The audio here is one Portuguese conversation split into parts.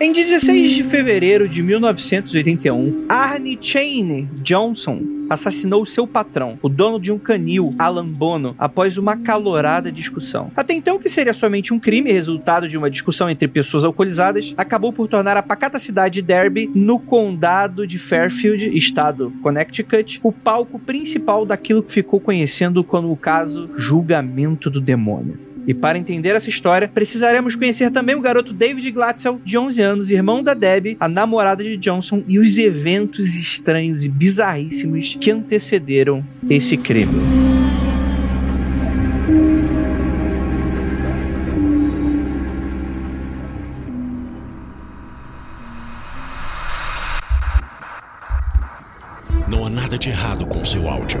Em 16 de fevereiro de 1981, Arne Chain Johnson assassinou seu patrão, o dono de um canil, Alan Bono, após uma calorada discussão. Até então, que seria somente um crime resultado de uma discussão entre pessoas alcoolizadas, acabou por tornar a pacata cidade de Derby, no condado de Fairfield, estado Connecticut, o palco principal daquilo que ficou conhecendo como o caso Julgamento do Demônio. E para entender essa história, precisaremos conhecer também o garoto David Glatzel, de 11 anos, irmão da Debbie, a namorada de Johnson, e os eventos estranhos e bizarríssimos que antecederam esse crime. Não há nada de errado com seu áudio.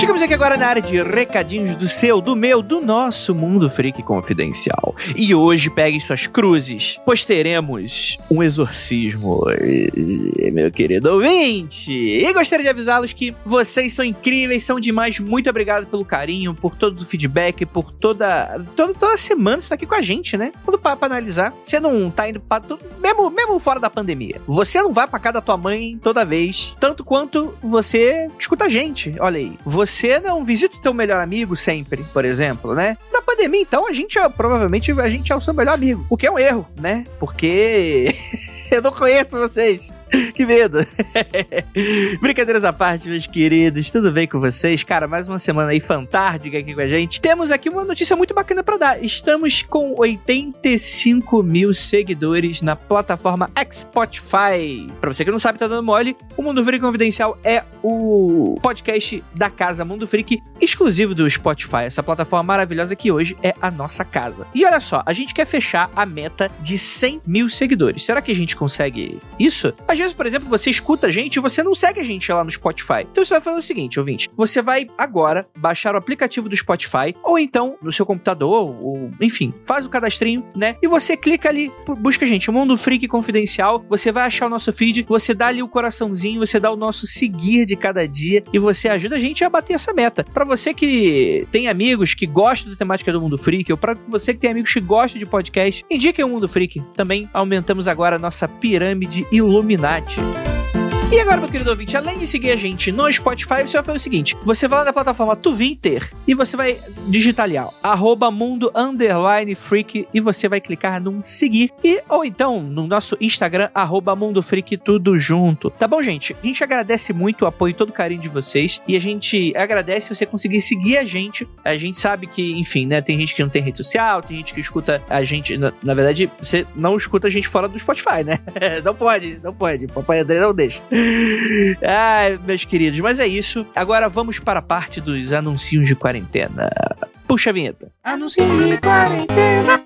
Chegamos aqui agora na área de recadinhos do seu, do meu, do nosso Mundo Freak Confidencial. E hoje peguem suas cruzes, pois teremos um exorcismo meu querido ouvinte. E gostaria de avisá-los que vocês são incríveis, são demais. Muito obrigado pelo carinho, por todo o feedback, por toda, toda, toda semana você tá aqui com a gente, né? Tudo pra, pra analisar. Você não tá indo tudo, mesmo, mesmo fora da pandemia. Você não vai pra casa da tua mãe toda vez, tanto quanto você escuta a gente. Olha aí. Você não visita o teu melhor amigo sempre, por exemplo, né? Na pandemia, então, a gente é, provavelmente a gente é o seu melhor amigo. O que é um erro, né? Porque eu não conheço vocês. Que medo. Brincadeiras à parte, meus queridos. Tudo bem com vocês? Cara, mais uma semana aí fantástica aqui com a gente. Temos aqui uma notícia muito bacana para dar. Estamos com 85 mil seguidores na plataforma Spotify. Pra você que não sabe, tá dando mole, o Mundo Freak Confidencial é o podcast da casa Mundo Freak exclusivo do Spotify. Essa plataforma maravilhosa que hoje é a nossa casa. E olha só, a gente quer fechar a meta de 100 mil seguidores. Será que a gente consegue isso? A vezes, por exemplo, você escuta a gente e você não segue a gente lá no Spotify. Então você vai fazer o seguinte, ouvinte. Você vai agora baixar o aplicativo do Spotify, ou então no seu computador, ou enfim, faz o cadastrinho, né? E você clica ali, busca a gente, o Mundo Freak Confidencial. Você vai achar o nosso feed, você dá ali o coraçãozinho, você dá o nosso seguir de cada dia e você ajuda a gente a bater essa meta. Para você que tem amigos que gostam da temática do Mundo Freak, ou para você que tem amigos que gostam de podcast, indiquem o Mundo Freak. Também aumentamos agora a nossa pirâmide iluminada e agora, meu querido ouvinte, além de seguir a gente no Spotify, você vai fazer o seguinte: você vai lá na plataforma Twitter e você vai digitar ali, ó, arroba mundo underline freak e você vai clicar num seguir. E, ou então, no nosso Instagram, arroba mundo freak, tudo junto. Tá bom, gente? A gente agradece muito o apoio e todo o carinho de vocês e a gente agradece você conseguir seguir a gente. A gente sabe que, enfim, né, tem gente que não tem rede social, tem gente que escuta a gente. Na, na verdade, você não escuta a gente fora do Spotify, né? não pode, não pode. Papai André não deixa. Ai, meus queridos, mas é isso. Agora vamos para a parte dos anúncios de quarentena. Puxa a vinheta. Anúncio de quarentena.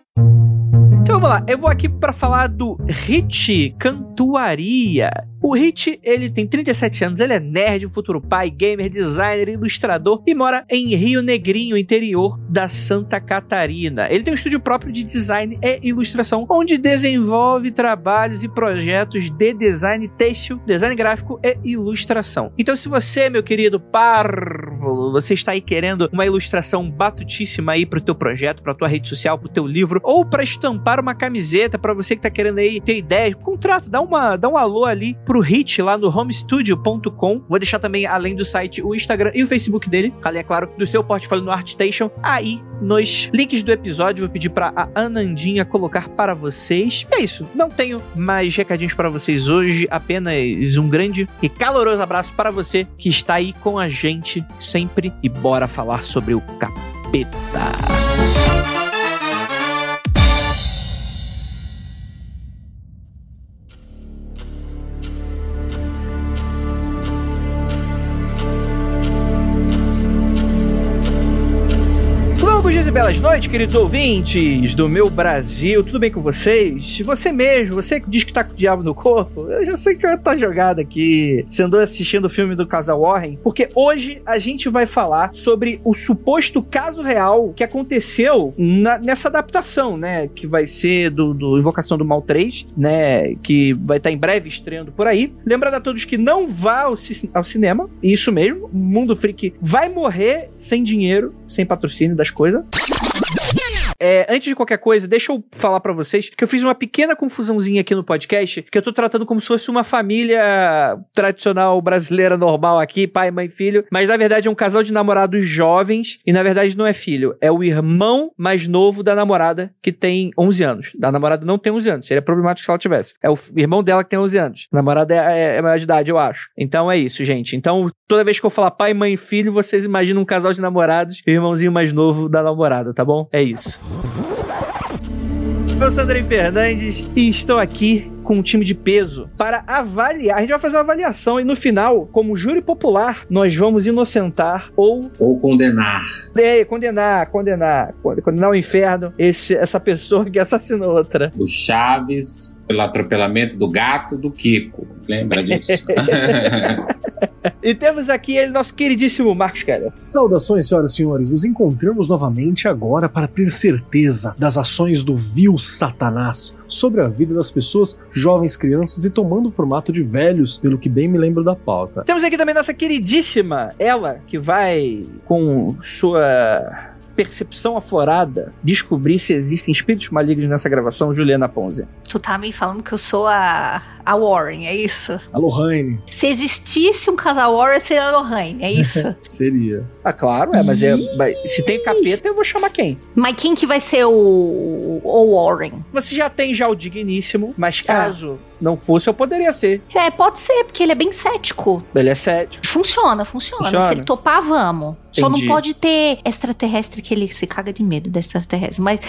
Então vamos lá, eu vou aqui para falar do Hit Cantuaria. O Hit, ele tem 37 anos, ele é nerd, futuro pai, gamer, designer, ilustrador e mora em Rio Negrinho, interior da Santa Catarina. Ele tem um estúdio próprio de design e ilustração, onde desenvolve trabalhos e projetos de design têxtil, design gráfico e ilustração. Então, se você, meu querido párvulo, você está aí querendo uma ilustração batutíssima aí pro teu projeto, pra tua rede social, pro teu livro, ou para estampar uma camiseta para você que tá querendo aí ter ideia, contrato, dá uma, dá um alô ali pro Hit lá no homestudio.com. Vou deixar também, além do site, o Instagram e o Facebook dele, ali é claro, do seu portfólio no ArtStation. Aí, nos links do episódio, vou pedir para a Anandinha colocar para vocês. É isso, não tenho mais recadinhos para vocês hoje, apenas um grande e caloroso abraço para você que está aí com a gente sempre e bora falar sobre o capeta. Belas noites, queridos ouvintes do meu Brasil, tudo bem com vocês? Você mesmo, você que diz que tá com o diabo no corpo, eu já sei que tá jogado aqui. Você andou assistindo o filme do casal Warren, porque hoje a gente vai falar sobre o suposto caso real que aconteceu na, nessa adaptação, né? Que vai ser do, do Invocação do Mal 3, né? Que vai estar tá em breve estreando por aí. Lembrando a todos que não vá ao, ao cinema, isso mesmo, o Mundo Freak vai morrer sem dinheiro, sem patrocínio das coisas. Yeah. É, antes de qualquer coisa, deixa eu falar para vocês que eu fiz uma pequena confusãozinha aqui no podcast, que eu tô tratando como se fosse uma família tradicional brasileira normal aqui, pai, mãe, filho, mas na verdade é um casal de namorados jovens e na verdade não é filho, é o irmão mais novo da namorada que tem 11 anos. Da namorada não tem 11 anos, seria problemático se ela tivesse. É o irmão dela que tem 11 anos. A namorada é, é, é maior de idade, eu acho. Então é isso, gente. Então toda vez que eu falar pai, mãe, filho, vocês imaginam um casal de namorados e o irmãozinho mais novo da namorada, tá bom? É isso. Eu sou Andrei Fernandes e estou aqui com um time de peso para avaliar. A gente vai fazer uma avaliação e no final, como júri popular, nós vamos inocentar ou. Ou condenar. É, condenar, condenar. Condenar ao inferno esse, essa pessoa que assassinou outra. O Chaves pelo atropelamento do gato do Kiko. Lembra disso? e temos aqui ele, nosso queridíssimo Marcos Keller. Saudações, senhoras e senhores. Nos encontramos novamente agora para ter certeza das ações do vil Satanás sobre a vida das pessoas, jovens, crianças e tomando o formato de velhos, pelo que bem me lembro da pauta. Temos aqui também nossa queridíssima, ela, que vai com sua percepção aflorada descobrir se existem espíritos malignos nessa gravação, Juliana Ponze. Tu tá me falando que eu sou a, a Warren, é isso? A Lohane. Se existisse um casal Warren, seria a Lohane, é isso? seria. Ah, claro, é, mas é, se tem capeta, eu vou chamar quem? Mas quem que vai ser o, o Warren? Você já tem já o digníssimo, mas ah. caso ah. não fosse, eu poderia ser. É, pode ser, porque ele é bem cético. Ele é cético. Funciona, funciona. funciona. Se ele topar, vamos. Entendi. Só não pode ter extraterrestre que ele se caga de medo de extraterrestre. Mas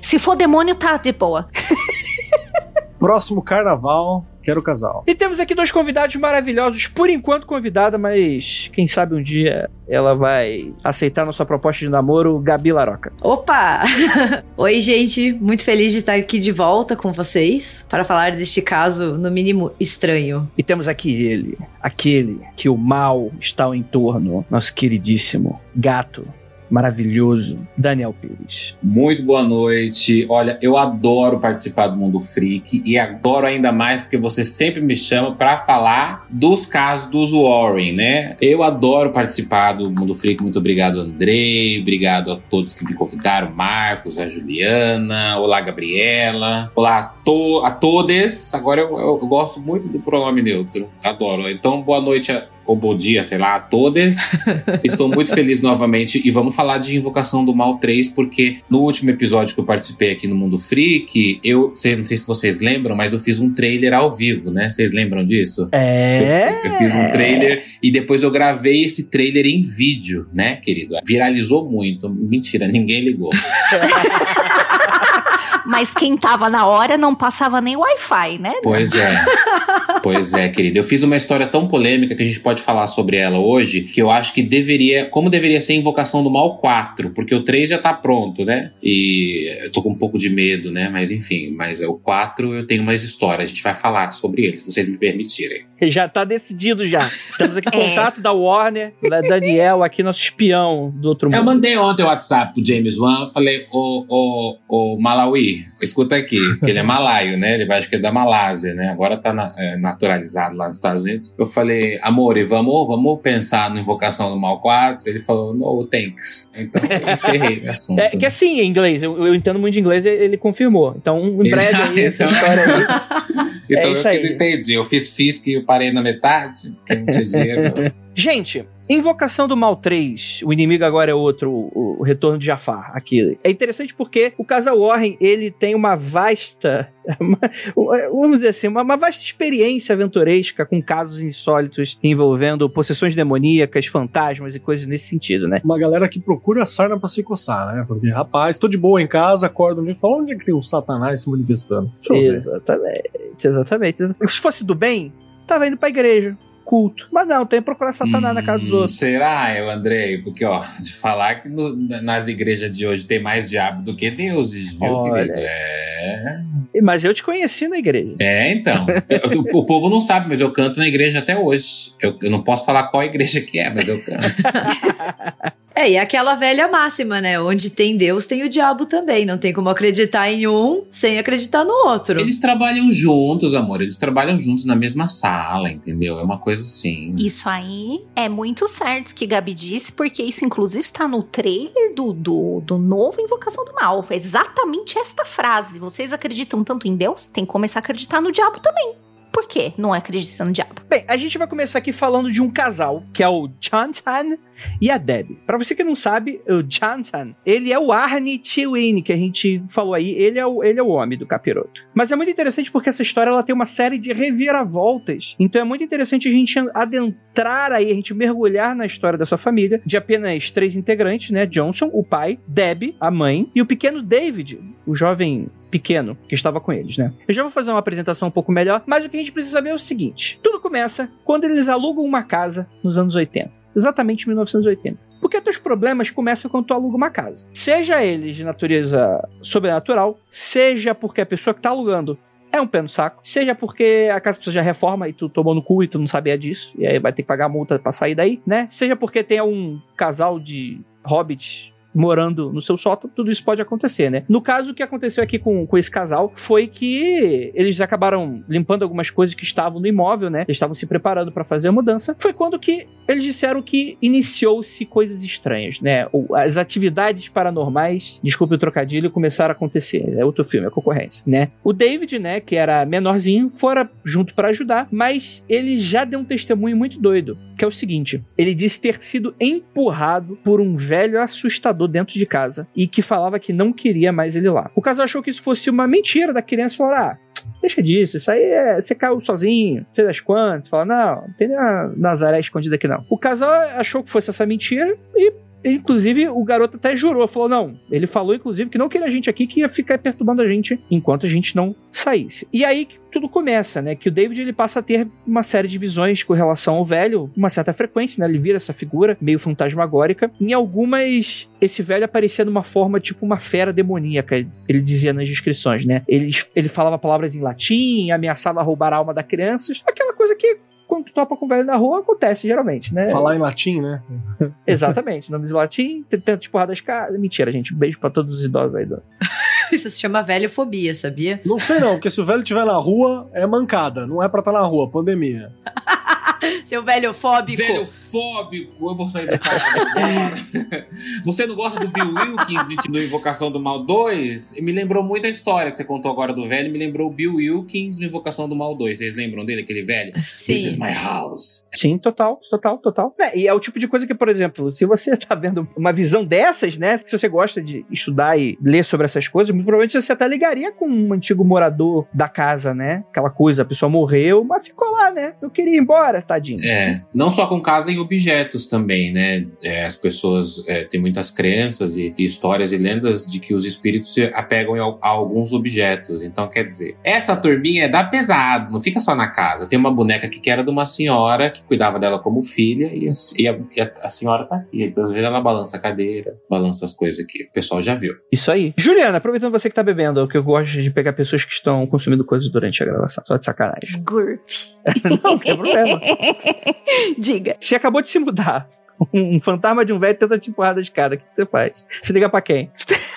se for demônio, tá de boa. Próximo carnaval, quero casal. E temos aqui dois convidados maravilhosos, por enquanto convidada, mas quem sabe um dia ela vai aceitar nossa proposta de namoro, Gabi Laroca. Opa! Oi, gente, muito feliz de estar aqui de volta com vocês para falar deste caso, no mínimo, estranho. E temos aqui ele, aquele que o mal está ao entorno, nosso queridíssimo gato maravilhoso, Daniel Pires. Muito boa noite. Olha, eu adoro participar do Mundo Freak e adoro ainda mais porque você sempre me chama para falar dos casos dos Warren, né? Eu adoro participar do Mundo Freak. Muito obrigado, Andrei. Obrigado a todos que me convidaram, Marcos, a Juliana, olá, Gabriela. Olá a, to a todos. Agora eu, eu, eu gosto muito do pronome neutro. Adoro. Então, boa noite a ou bom dia, sei lá, a todas. Estou muito feliz novamente e vamos falar de Invocação do Mal 3, porque no último episódio que eu participei aqui no Mundo Freak, eu não sei se vocês lembram, mas eu fiz um trailer ao vivo, né? Vocês lembram disso? É. Eu, eu fiz um trailer e depois eu gravei esse trailer em vídeo, né, querido? Viralizou muito. Mentira, ninguém ligou. Mas quem tava na hora não passava nem Wi-Fi, né? Pois é. pois é, querido. Eu fiz uma história tão polêmica que a gente pode falar sobre ela hoje, que eu acho que deveria, como deveria ser a Invocação do Mal 4, porque o 3 já tá pronto, né? E eu tô com um pouco de medo, né? Mas enfim, mas é o 4 eu tenho mais história, a gente vai falar sobre ele, se vocês me permitirem. Já tá decidido já. Estamos aqui é. contato da Warner, da Daniel, aqui nosso espião do outro mundo. Eu mandei ontem o WhatsApp pro James Wan, falei, ô, ô, ô, Malawi, escuta aqui, que ele é malaio, né? Ele vai, acho que é da Malásia, né? Agora tá na, é, naturalizado lá nos Estados Unidos. Eu falei, amor, vamos, vamos pensar na Invocação do Mal 4? Ele falou, no, thanks. Então, eu encerrei o assunto. É que assim, em inglês, eu, eu, entendo muito de inglês, ele confirmou. Então, em breve aí, essa história aí. Então, é isso eu aí. entendi. Eu fiz FISC e eu parei na metade, porque não tinha dinheiro. Gente, Invocação do Mal 3, o inimigo agora é outro, o, o, retorno de Jafar, aqui. É interessante porque o casal Warren, ele tem uma vasta, uma, vamos dizer assim, uma, uma, vasta experiência aventuresca com casos insólitos envolvendo possessões demoníacas, fantasmas e coisas nesse sentido, né? Uma galera que procura a sarna pra se coçar, né? Porque, rapaz, tô de boa em casa, acordo e falo, onde é que tem um satanás se manifestando? Exatamente, exatamente. Se fosse do bem, tava indo pra igreja culto. Mas não, tem que procurar Satanás hum, na casa dos outros. Será, eu, Andrei? Porque, ó, de falar que no, nas igrejas de hoje tem mais diabo do que deuses, viu, Olha. querido? É. Mas eu te conheci na igreja. É, então. o, o, povo não sabe, mas eu canto na igreja até hoje. Eu, eu não posso falar qual igreja que é, mas eu canto. É, e é aquela velha máxima, né? Onde tem Deus, tem o diabo também. Não tem como acreditar em um sem acreditar no outro. Eles trabalham juntos, amor. Eles trabalham juntos na mesma sala, entendeu? É uma coisa assim. Isso aí é muito certo que Gabi disse, porque isso, inclusive, está no trailer do, do, do novo Invocação do Mal. Exatamente esta frase. Vocês acreditam tanto em Deus? Tem que começar a acreditar no diabo também por quê? Não acredita no diabo. Bem, a gente vai começar aqui falando de um casal, que é o Johnson e a Debbie. Para você que não sabe, o Johnson, ele é o Arnie Chewin, que a gente falou aí, ele é, o, ele é o homem do capiroto. Mas é muito interessante porque essa história ela tem uma série de reviravoltas. Então é muito interessante a gente adentrar aí, a gente mergulhar na história dessa família, de apenas três integrantes, né? Johnson, o pai, Debbie, a mãe, e o pequeno David, o jovem pequeno que estava com eles, né? Eu já vou fazer uma apresentação um pouco melhor, mas o que a gente precisa saber é o seguinte: tudo começa quando eles alugam uma casa nos anos 80, exatamente 1980. Porque teus problemas começam quando tu aluga uma casa. Seja eles de natureza sobrenatural, seja porque a pessoa que está alugando é um pé no saco. Seja porque a casa precisa já reforma e tu tomou no cu e tu não sabia disso, e aí vai ter que pagar multa pra sair daí, né? Seja porque tem um casal de hobbits morando no seu sótão, tudo isso pode acontecer, né? No caso, o que aconteceu aqui com, com esse casal foi que eles acabaram limpando algumas coisas que estavam no imóvel, né? Eles estavam se preparando para fazer a mudança. Foi quando que eles disseram que iniciou-se coisas estranhas, né? As atividades paranormais, desculpe o trocadilho, começaram a acontecer. É outro filme, é concorrência, né? O David, né, que era menorzinho, fora junto para ajudar, mas ele já deu um testemunho muito doido, que é o seguinte: ele disse ter sido empurrado por um velho assustador dentro de casa e que falava que não queria mais ele lá. O casal achou que isso fosse uma mentira da criança e falou: ah, deixa disso, isso aí é. Você caiu sozinho, sei das quantas. Fala, não, não tem a Nazaré escondida aqui não. O casal achou que fosse essa mentira e Inclusive, o garoto até jurou, falou: não. Ele falou, inclusive, que não queria a gente aqui, que ia ficar perturbando a gente enquanto a gente não saísse. E aí que tudo começa, né? Que o David ele passa a ter uma série de visões com relação ao velho, uma certa frequência, né? Ele vira essa figura meio fantasmagórica. Em algumas, esse velho aparecia numa forma tipo uma fera demoníaca, ele dizia nas descrições, né? Ele, ele falava palavras em latim, ameaçava roubar a alma das crianças, aquela coisa que quando tu topa com o velho na rua, acontece geralmente, né? Falar em latim, né? Exatamente, nomes em latim, tentando de porrada caras. Mentira, gente. Beijo pra todos os idosos aí. Do... Isso se chama velhofobia, sabia? Não sei não, porque se o velho estiver na rua, é mancada. Não é pra estar tá na rua, pandemia. Seu velho fóbico. Velho fóbico, eu vou sair dessa agora. você não gosta do Bill Wilkins do Invocação do Mal 2? Me lembrou muito a história que você contou agora do velho, me lembrou o Bill Wilkins do Invocação do Mal 2. Vocês lembram dele, aquele velho? Sim. This is my house. Sim, total, total, total. É, e é o tipo de coisa que, por exemplo, se você tá vendo uma visão dessas, né? Se você gosta de estudar e ler sobre essas coisas, muito provavelmente você até ligaria com um antigo morador da casa, né? Aquela coisa, a pessoa morreu, mas ficou lá, né? Eu queria ir embora, tadinho. É, não só com casa em objetos também, né? É, as pessoas é, têm muitas crenças e, e, histórias e lendas de que os espíritos se apegam a, a, alguns objetos. Então, quer dizer, essa turminha é da pesado, não fica só na casa. Tem uma boneca aqui que era de uma senhora que cuidava dela como filha e a, e a, e a senhora tá aqui. Então, às vezes ela balança a cadeira, balança as coisas aqui. O pessoal já viu. Isso aí. Juliana, aproveitando você que tá bebendo, que eu gosto de pegar pessoas que estão consumindo coisas durante a gravação, só de sacanagem. Sgurp. não, tem problema. Diga. Se acabou de se mudar, um fantasma de um velho tenta te empurrar da escada, o que você faz? Você liga para quem?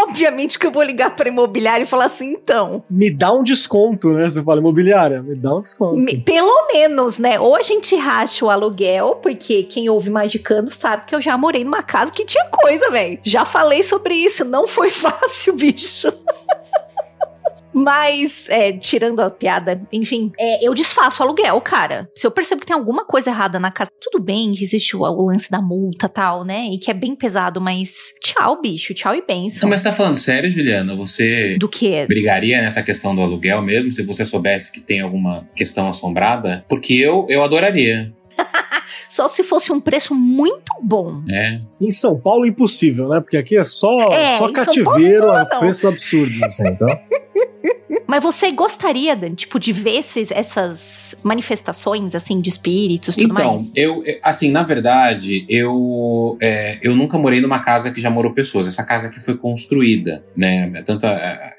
Obviamente que eu vou ligar pra imobiliária e falar assim, então. Me dá um desconto, né? Você fala imobiliária, me dá um desconto. Me, pelo menos, né? Ou a gente racha o aluguel, porque quem ouve Magicando sabe que eu já morei numa casa que tinha coisa, velho. Já falei sobre isso, não foi fácil, bicho. Mas, é, tirando a piada, enfim, é, eu desfaço o aluguel, cara. Se eu percebo que tem alguma coisa errada na casa, tudo bem que existe o, o lance da multa tal, né? E que é bem pesado, mas tchau, bicho, tchau e benção. Não, mas tá falando sério, Juliana? Você. Do que? Brigaria nessa questão do aluguel mesmo, se você soubesse que tem alguma questão assombrada? Porque eu, eu adoraria. Só se fosse um preço muito bom. É. Em São Paulo, impossível, né? Porque aqui é só, é, só cativeiro a preços absurdos, assim, então. Mas você gostaria, Dan, tipo, de ver esses, essas manifestações, assim, de espíritos e tudo Então, mais? eu, eu- assim, na verdade, eu, é, eu nunca morei numa casa que já morou pessoas. Essa casa aqui foi construída, né? Tanto a,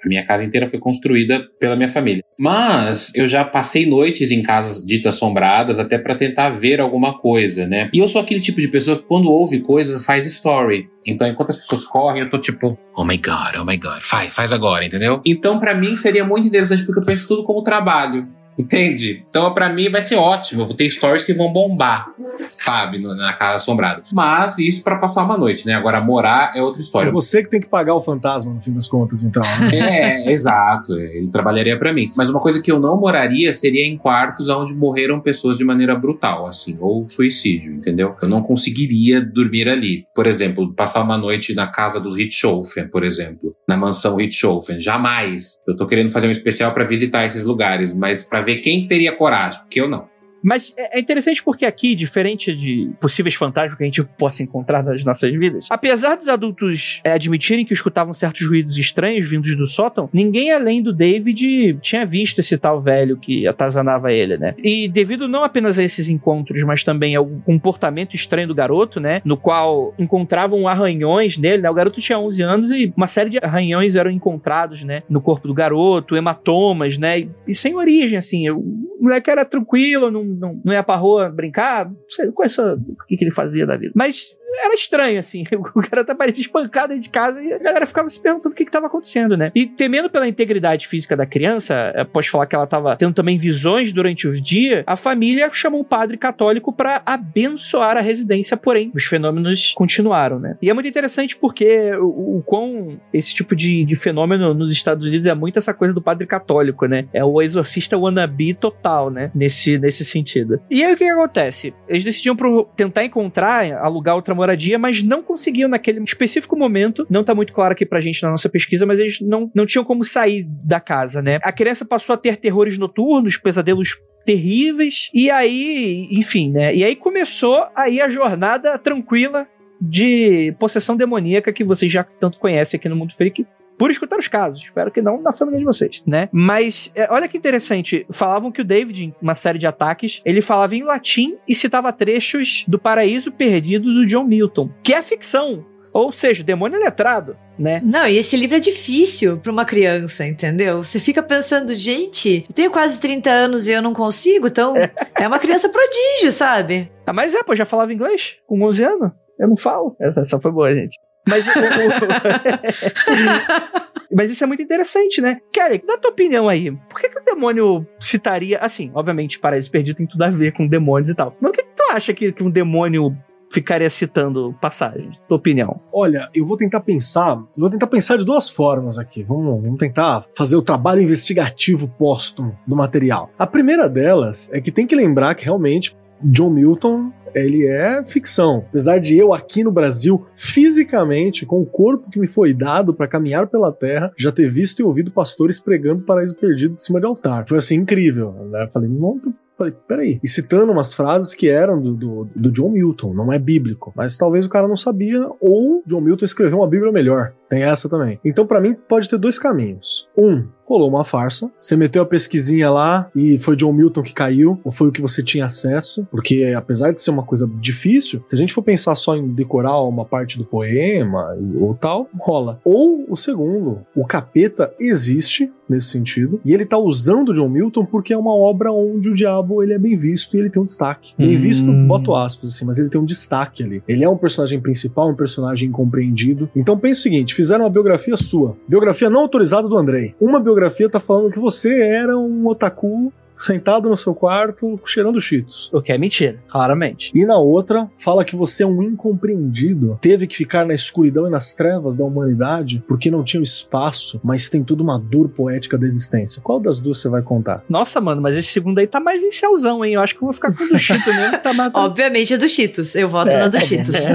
a minha casa inteira foi construída pela minha família. Mas eu já passei noites em casas ditas assombradas até pra tentar ver alguma coisa, né? E eu sou aquele tipo de pessoa que quando ouve coisa faz story. Então, enquanto as pessoas correm, eu tô tipo, oh my god, oh my god, faz, faz agora, entendeu? Então, pra mim seria muito interessante porque eu penso tudo como trabalho. Entende? Então, pra mim vai ser ótimo. Eu vou ter stories que vão bombar, sabe? Na casa assombrada. Mas isso pra passar uma noite, né? Agora, morar é outra É história. você que tem que pagar o fantasma, no fim das contas, então. Né? É, exato. Ele trabalharia pra mim. Mas uma coisa que eu não moraria seria em quartos onde morreram pessoas de maneira brutal, assim, ou suicídio, entendeu? Eu não conseguiria dormir ali. Por exemplo, passar uma noite na casa dos Richthofen, por exemplo, na mansão Richthofen. Jamais. Eu tô querendo fazer um especial pra visitar esses lugares, mas pra ver quem teria coragem, porque eu não. Mas é é interessante porque aqui, diferente de possíveis fantasmas que a gente possa encontrar nas nossas vidas, apesar dos adultos é, admitirem que escutavam certos ruídos estranhos vindos do sótão, ninguém além do David tinha visto esse tal velho que atazanava ele, né? E devido não apenas a esses encontros, mas também ao comportamento estranho do garoto, né? No qual encontravam arranhões nele, né? O garoto tinha 11 anos e uma série de arranhões eram encontrados, né? No corpo do garoto, hematomas, né? E, e sem origem, assim. O moleque era tranquilo, não, não, não ia pra rua brincar, não sei qual é o que, que ele fazia da vida. Mas era estranho, assim. O cara tá parecia espancado de casa e a galera ficava se perguntando o que, que tava acontecendo, né? E temendo pela integridade física da criança, posso falar que ela tava tendo também visões durante o dia, a família chamou um padre católico pra abençoar a residência, porém, os fenômenos continuaram, né? E é muito interessante porque o, o quão esse tipo de, de fenômeno nos Estados Unidos é muito essa coisa do padre católico, né? É o exorcista wannabe total, né? Nesse, nesse sentido. E aí o que, que acontece? Eles decidiam pro, tentar encontrar, alugar outra moradia, mas não conseguiam naquele específico momento. Não tá muito claro aqui pra gente na nossa pesquisa, mas eles não, não tinham como sair da casa, né? A criança passou a ter terrores noturnos, pesadelos terríveis, e aí, enfim, né? E aí começou aí a jornada tranquila de possessão demoníaca que vocês já tanto conhecem aqui no Mundo Freak. Por escutar os casos, espero que não na família de vocês, né? Mas é, olha que interessante, falavam que o David, em uma série de ataques, ele falava em latim e citava trechos do Paraíso Perdido do John Milton, que é ficção, ou seja, o demônio é letrado, né? Não, e esse livro é difícil pra uma criança, entendeu? Você fica pensando, gente, eu tenho quase 30 anos e eu não consigo, então é uma criança prodígio, sabe? Ah, mas é, pô, já falava inglês com 11 anos. Eu não falo. Essa, essa foi boa, gente. Mas, o- o- mas isso é muito interessante, né? Kelly, dá tua opinião aí. Por que, que o demônio citaria. Assim, obviamente, Paraíso Perdido tem tudo a ver com demônios e tal. Mas o que, que tu acha que, que um demônio ficaria citando passagens? Tua opinião. Olha, eu vou tentar pensar, eu vou tentar pensar de duas formas aqui. Vamos, vamos tentar fazer o trabalho investigativo póstumo do material. A primeira delas é que tem que lembrar que realmente John Milton ele é ficção. Apesar de eu aqui no Brasil, fisicamente, com o corpo que me foi dado para caminhar pela terra, já ter visto e ouvido pastores pregando paraíso perdido de cima de altar. Foi assim incrível. Né? Falei, não, Falei, peraí. E citando umas frases que eram do, do, do John Milton, não é bíblico. Mas talvez o cara não sabia, ou John Milton escreveu uma Bíblia melhor. Tem essa também. Então, para mim, pode ter dois caminhos. Um, rolou uma farsa. Você meteu a pesquisinha lá e foi John Milton que caiu, ou foi o que você tinha acesso, porque apesar de ser uma coisa difícil, se a gente for pensar só em decorar uma parte do poema ou tal, rola. Ou o segundo, o capeta existe nesse sentido, e ele tá usando John Milton porque é uma obra onde o diabo ele é bem visto e ele tem um destaque. Bem Hum. visto, boto aspas assim, mas ele tem um destaque ali. Ele é um personagem principal, um personagem incompreendido. Então pensa o seguinte, fizeram uma biografia sua, biografia não autorizada do Andrei. Uma biografia tá falando que você era um otaku sentado no seu quarto cheirando cheetos. O que é mentira, claramente. E na outra, fala que você é um incompreendido. Teve que ficar na escuridão e nas trevas da humanidade porque não tinha espaço, mas tem tudo uma dor poética da existência. Qual das duas você vai contar? Nossa, mano, mas esse segundo aí tá mais em céuzão, hein? Eu acho que eu vou ficar com o do Chito mesmo. Tá mais... Obviamente é do Cheetos. Eu voto É, na do tá. Cheetos.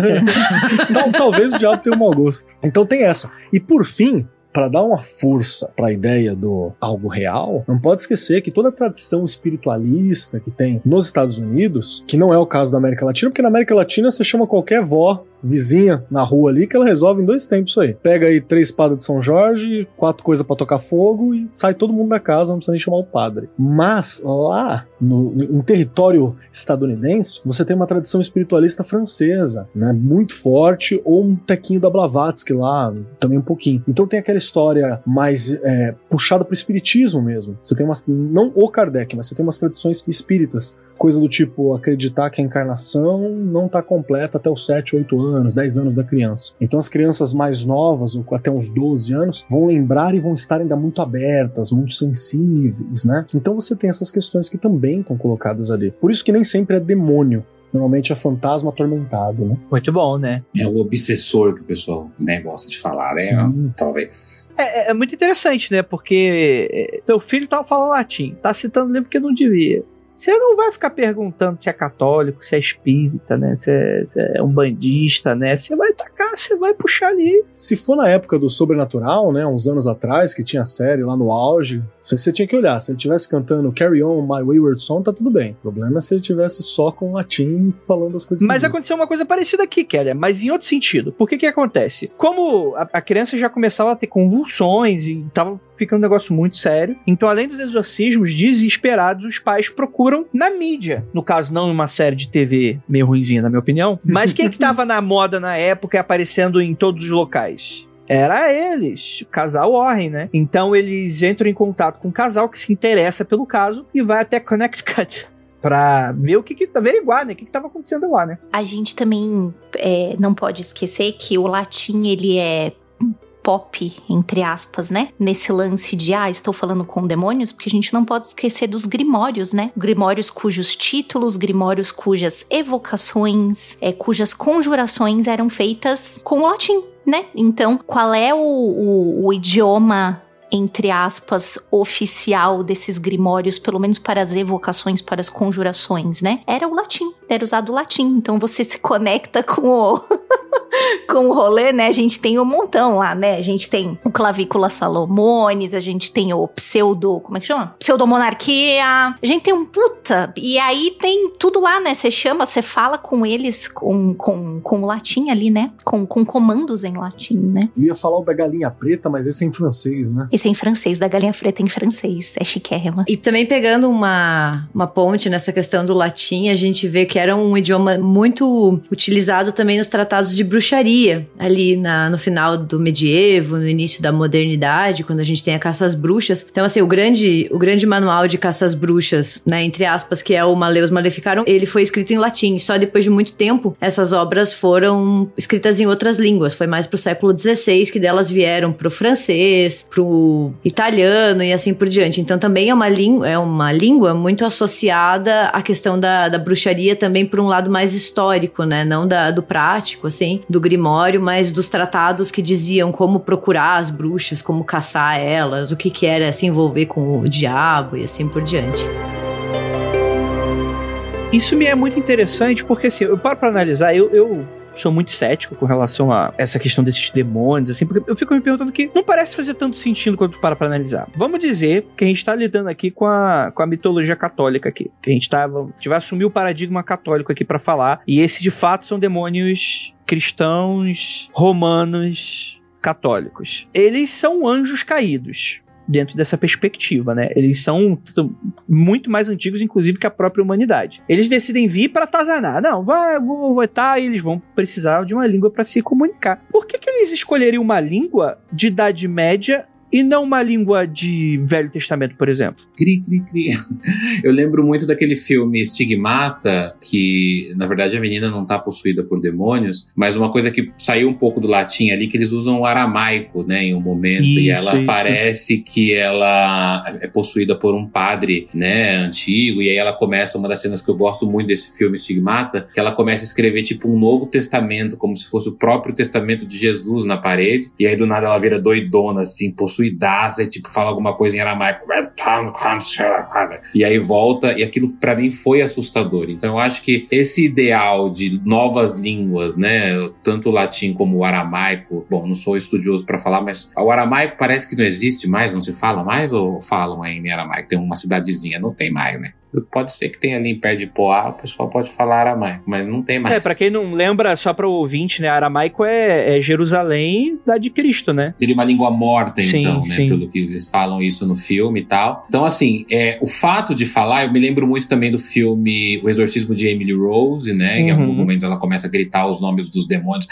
Então, talvez o diabo tenha um mau gosto. Então tem essa. E por fim, para dar uma força para a ideia do algo real, não pode esquecer que toda a tradição espiritualista que tem nos Estados Unidos, que não é o caso da América Latina, porque na América Latina você chama qualquer vó vizinha na rua ali que ela resolve em dois tempos isso aí. Pega aí três espadas de São Jorge, quatro coisas para tocar fogo e sai todo mundo da casa, não precisa nem chamar o padre. Mas lá no, em território estadunidense, você tem uma tradição espiritualista francesa, né, muito forte, ou um tequinho da Blavatsky lá, também um pouquinho. Então tem aquela história mais é, puxada pro espiritismo mesmo. Você tem umas, não o Kardec, mas você tem umas tradições espíritas coisa do tipo acreditar que a encarnação não está completa até os 7, 8 anos, 10 anos da criança. Então as crianças mais novas, ou até uns 12 anos, vão lembrar e vão estar ainda muito abertas, muito sensíveis, né? Então você tem essas questões que também estão colocadas ali. Por isso que nem sempre é demônio. Normalmente é fantasma atormentado, né? Muito bom, né? É o obsessor que o pessoal né, gosta de falar, né? Sim. Talvez. É, é muito interessante, né? Porque é, teu filho tava falando latim, tá citando livro que não devia. Você não vai ficar perguntando se é católico, se é espírita, né? Se é, se é um bandista, né? Você vai tacar, você vai puxar ali. Se for na época do Sobrenatural, né, uns anos atrás, que tinha série lá no auge, você, você tinha que olhar. Se ele estivesse cantando Carry On, My Wayward Son, tá tudo bem. O problema é se ele tivesse só com latim falando as coisas. Mas aconteceu uma coisa parecida aqui, Keller, mas em outro sentido. Por que que acontece? Como a, a criança já começava a ter convulsões e tava ficando um negócio muito sério, então além dos exorcismos desesperados, os pais procuram na mídia. No caso, não em uma série de TV meio ruinzinha, na minha opinião, mas quem que tava na moda na época e aparecendo em todos os locais? Era eles, o casal Warren, né? Então eles entram em contato com o casal que se interessa pelo caso e vai até Connecticut pra ver o que que averiguar, né? O que que tava acontecendo lá, né? A gente também é, não pode esquecer que o latim ele é pop, entre aspas, né? Nesse lance de, ah, estou falando com demônios, porque a gente não pode esquecer dos grimórios, né? Grimórios cujos títulos, grimórios cujas evocações, é, cujas conjurações eram feitas com o latim, né? Então, qual é o, o, o idioma entre aspas, oficial desses grimórios, pelo menos para as evocações, para as conjurações, né? Era o latim, era usado o latim. Então você se conecta com o. com o rolê, né? A gente tem um montão lá, né? A gente tem o Clavícula Salomones, a gente tem o pseudo. Como é que chama? Pseudomonarquia. A gente tem um puta. E aí tem tudo lá, né? Você chama, você fala com eles com, com, com o latim ali, né? Com, com comandos em latim, né? Eu ia falar o da galinha preta, mas esse é em francês, né? Esse é em francês, da galinha freta em francês. É chiquérrima. E também pegando uma, uma ponte nessa questão do latim, a gente vê que era um idioma muito utilizado também nos tratados de bruxaria, ali na, no final do medievo, no início da modernidade, quando a gente tem a caça às bruxas. Então, assim, o grande, o grande manual de caça às bruxas, né, entre aspas, que é o Maleus Maleficarum, ele foi escrito em latim. Só depois de muito tempo, essas obras foram escritas em outras línguas. Foi mais pro século XVI que delas vieram pro francês, pro italiano e assim por diante. Então também é uma, é uma língua muito associada à questão da, da bruxaria também por um lado mais histórico, né? Não da, do prático, assim, do grimório, mas dos tratados que diziam como procurar as bruxas, como caçar elas, o que, que era se envolver com o diabo e assim por diante. Isso me é muito interessante porque, assim, eu paro pra analisar, eu, eu sou muito cético com relação a essa questão desses demônios, assim, porque eu fico me perguntando que não parece fazer tanto sentido quando tu para pra analisar. Vamos dizer que a gente tá lidando aqui com a, com a mitologia católica aqui, que a gente tá, a gente vai assumir o paradigma católico aqui pra falar, e esses de fato são demônios cristãos, romanos, católicos. Eles são anjos caídos dentro dessa perspectiva, né? Eles são muito mais antigos, inclusive, que a própria humanidade. Eles decidem vir para atazanar. Não, vai, vou votar e eles vão precisar de uma língua para se comunicar. Por que, que eles escolheriam uma língua de Idade Média e não uma língua de Velho Testamento, por exemplo? Cri, cri, cri. Eu lembro muito daquele filme Stigmata, que na verdade a menina não tá possuída por demônios, mas uma coisa que saiu um pouco do latim ali, que eles usam o aramaico, né, em um momento, e Isso, ela isso. parece que ela é possuída por um padre, né, antigo, e aí ela começa, uma das cenas que eu gosto muito desse filme Stigmata, que ela começa a escrever tipo um novo testamento, como se fosse o próprio testamento de Jesus na parede, e aí do nada ela vira doidona, assim, possuidaça, e tipo, fala alguma coisa em aramaico, e aí volta, e aquilo pra mim foi assustador. Então eu acho que esse ideal de novas línguas, né, tanto o latim como o aramaico, bom, não sou estudioso pra falar, mas o aramaico parece que não existe mais, não se fala mais ou falam ainda em aramaico? Tem uma cidadezinha, não tem mais, né? Pode ser que tenha ali em pé de Poá, o pessoal pode falar aramaico, mas não tem mais. É, pra quem não lembra, só para o ouvinte, né? Aramaico é, é, Jerusalém da de Cristo, né? Seria uma língua morta, Sim, então, né? sim. Pelo que eles falam isso no filme e tal. Então, assim, é, o fato de falar, eu me lembro muito também do filme O Exorcismo de Emily Rose, né? Em Uhum. alguns momentos ela começa a gritar os nomes dos demônios.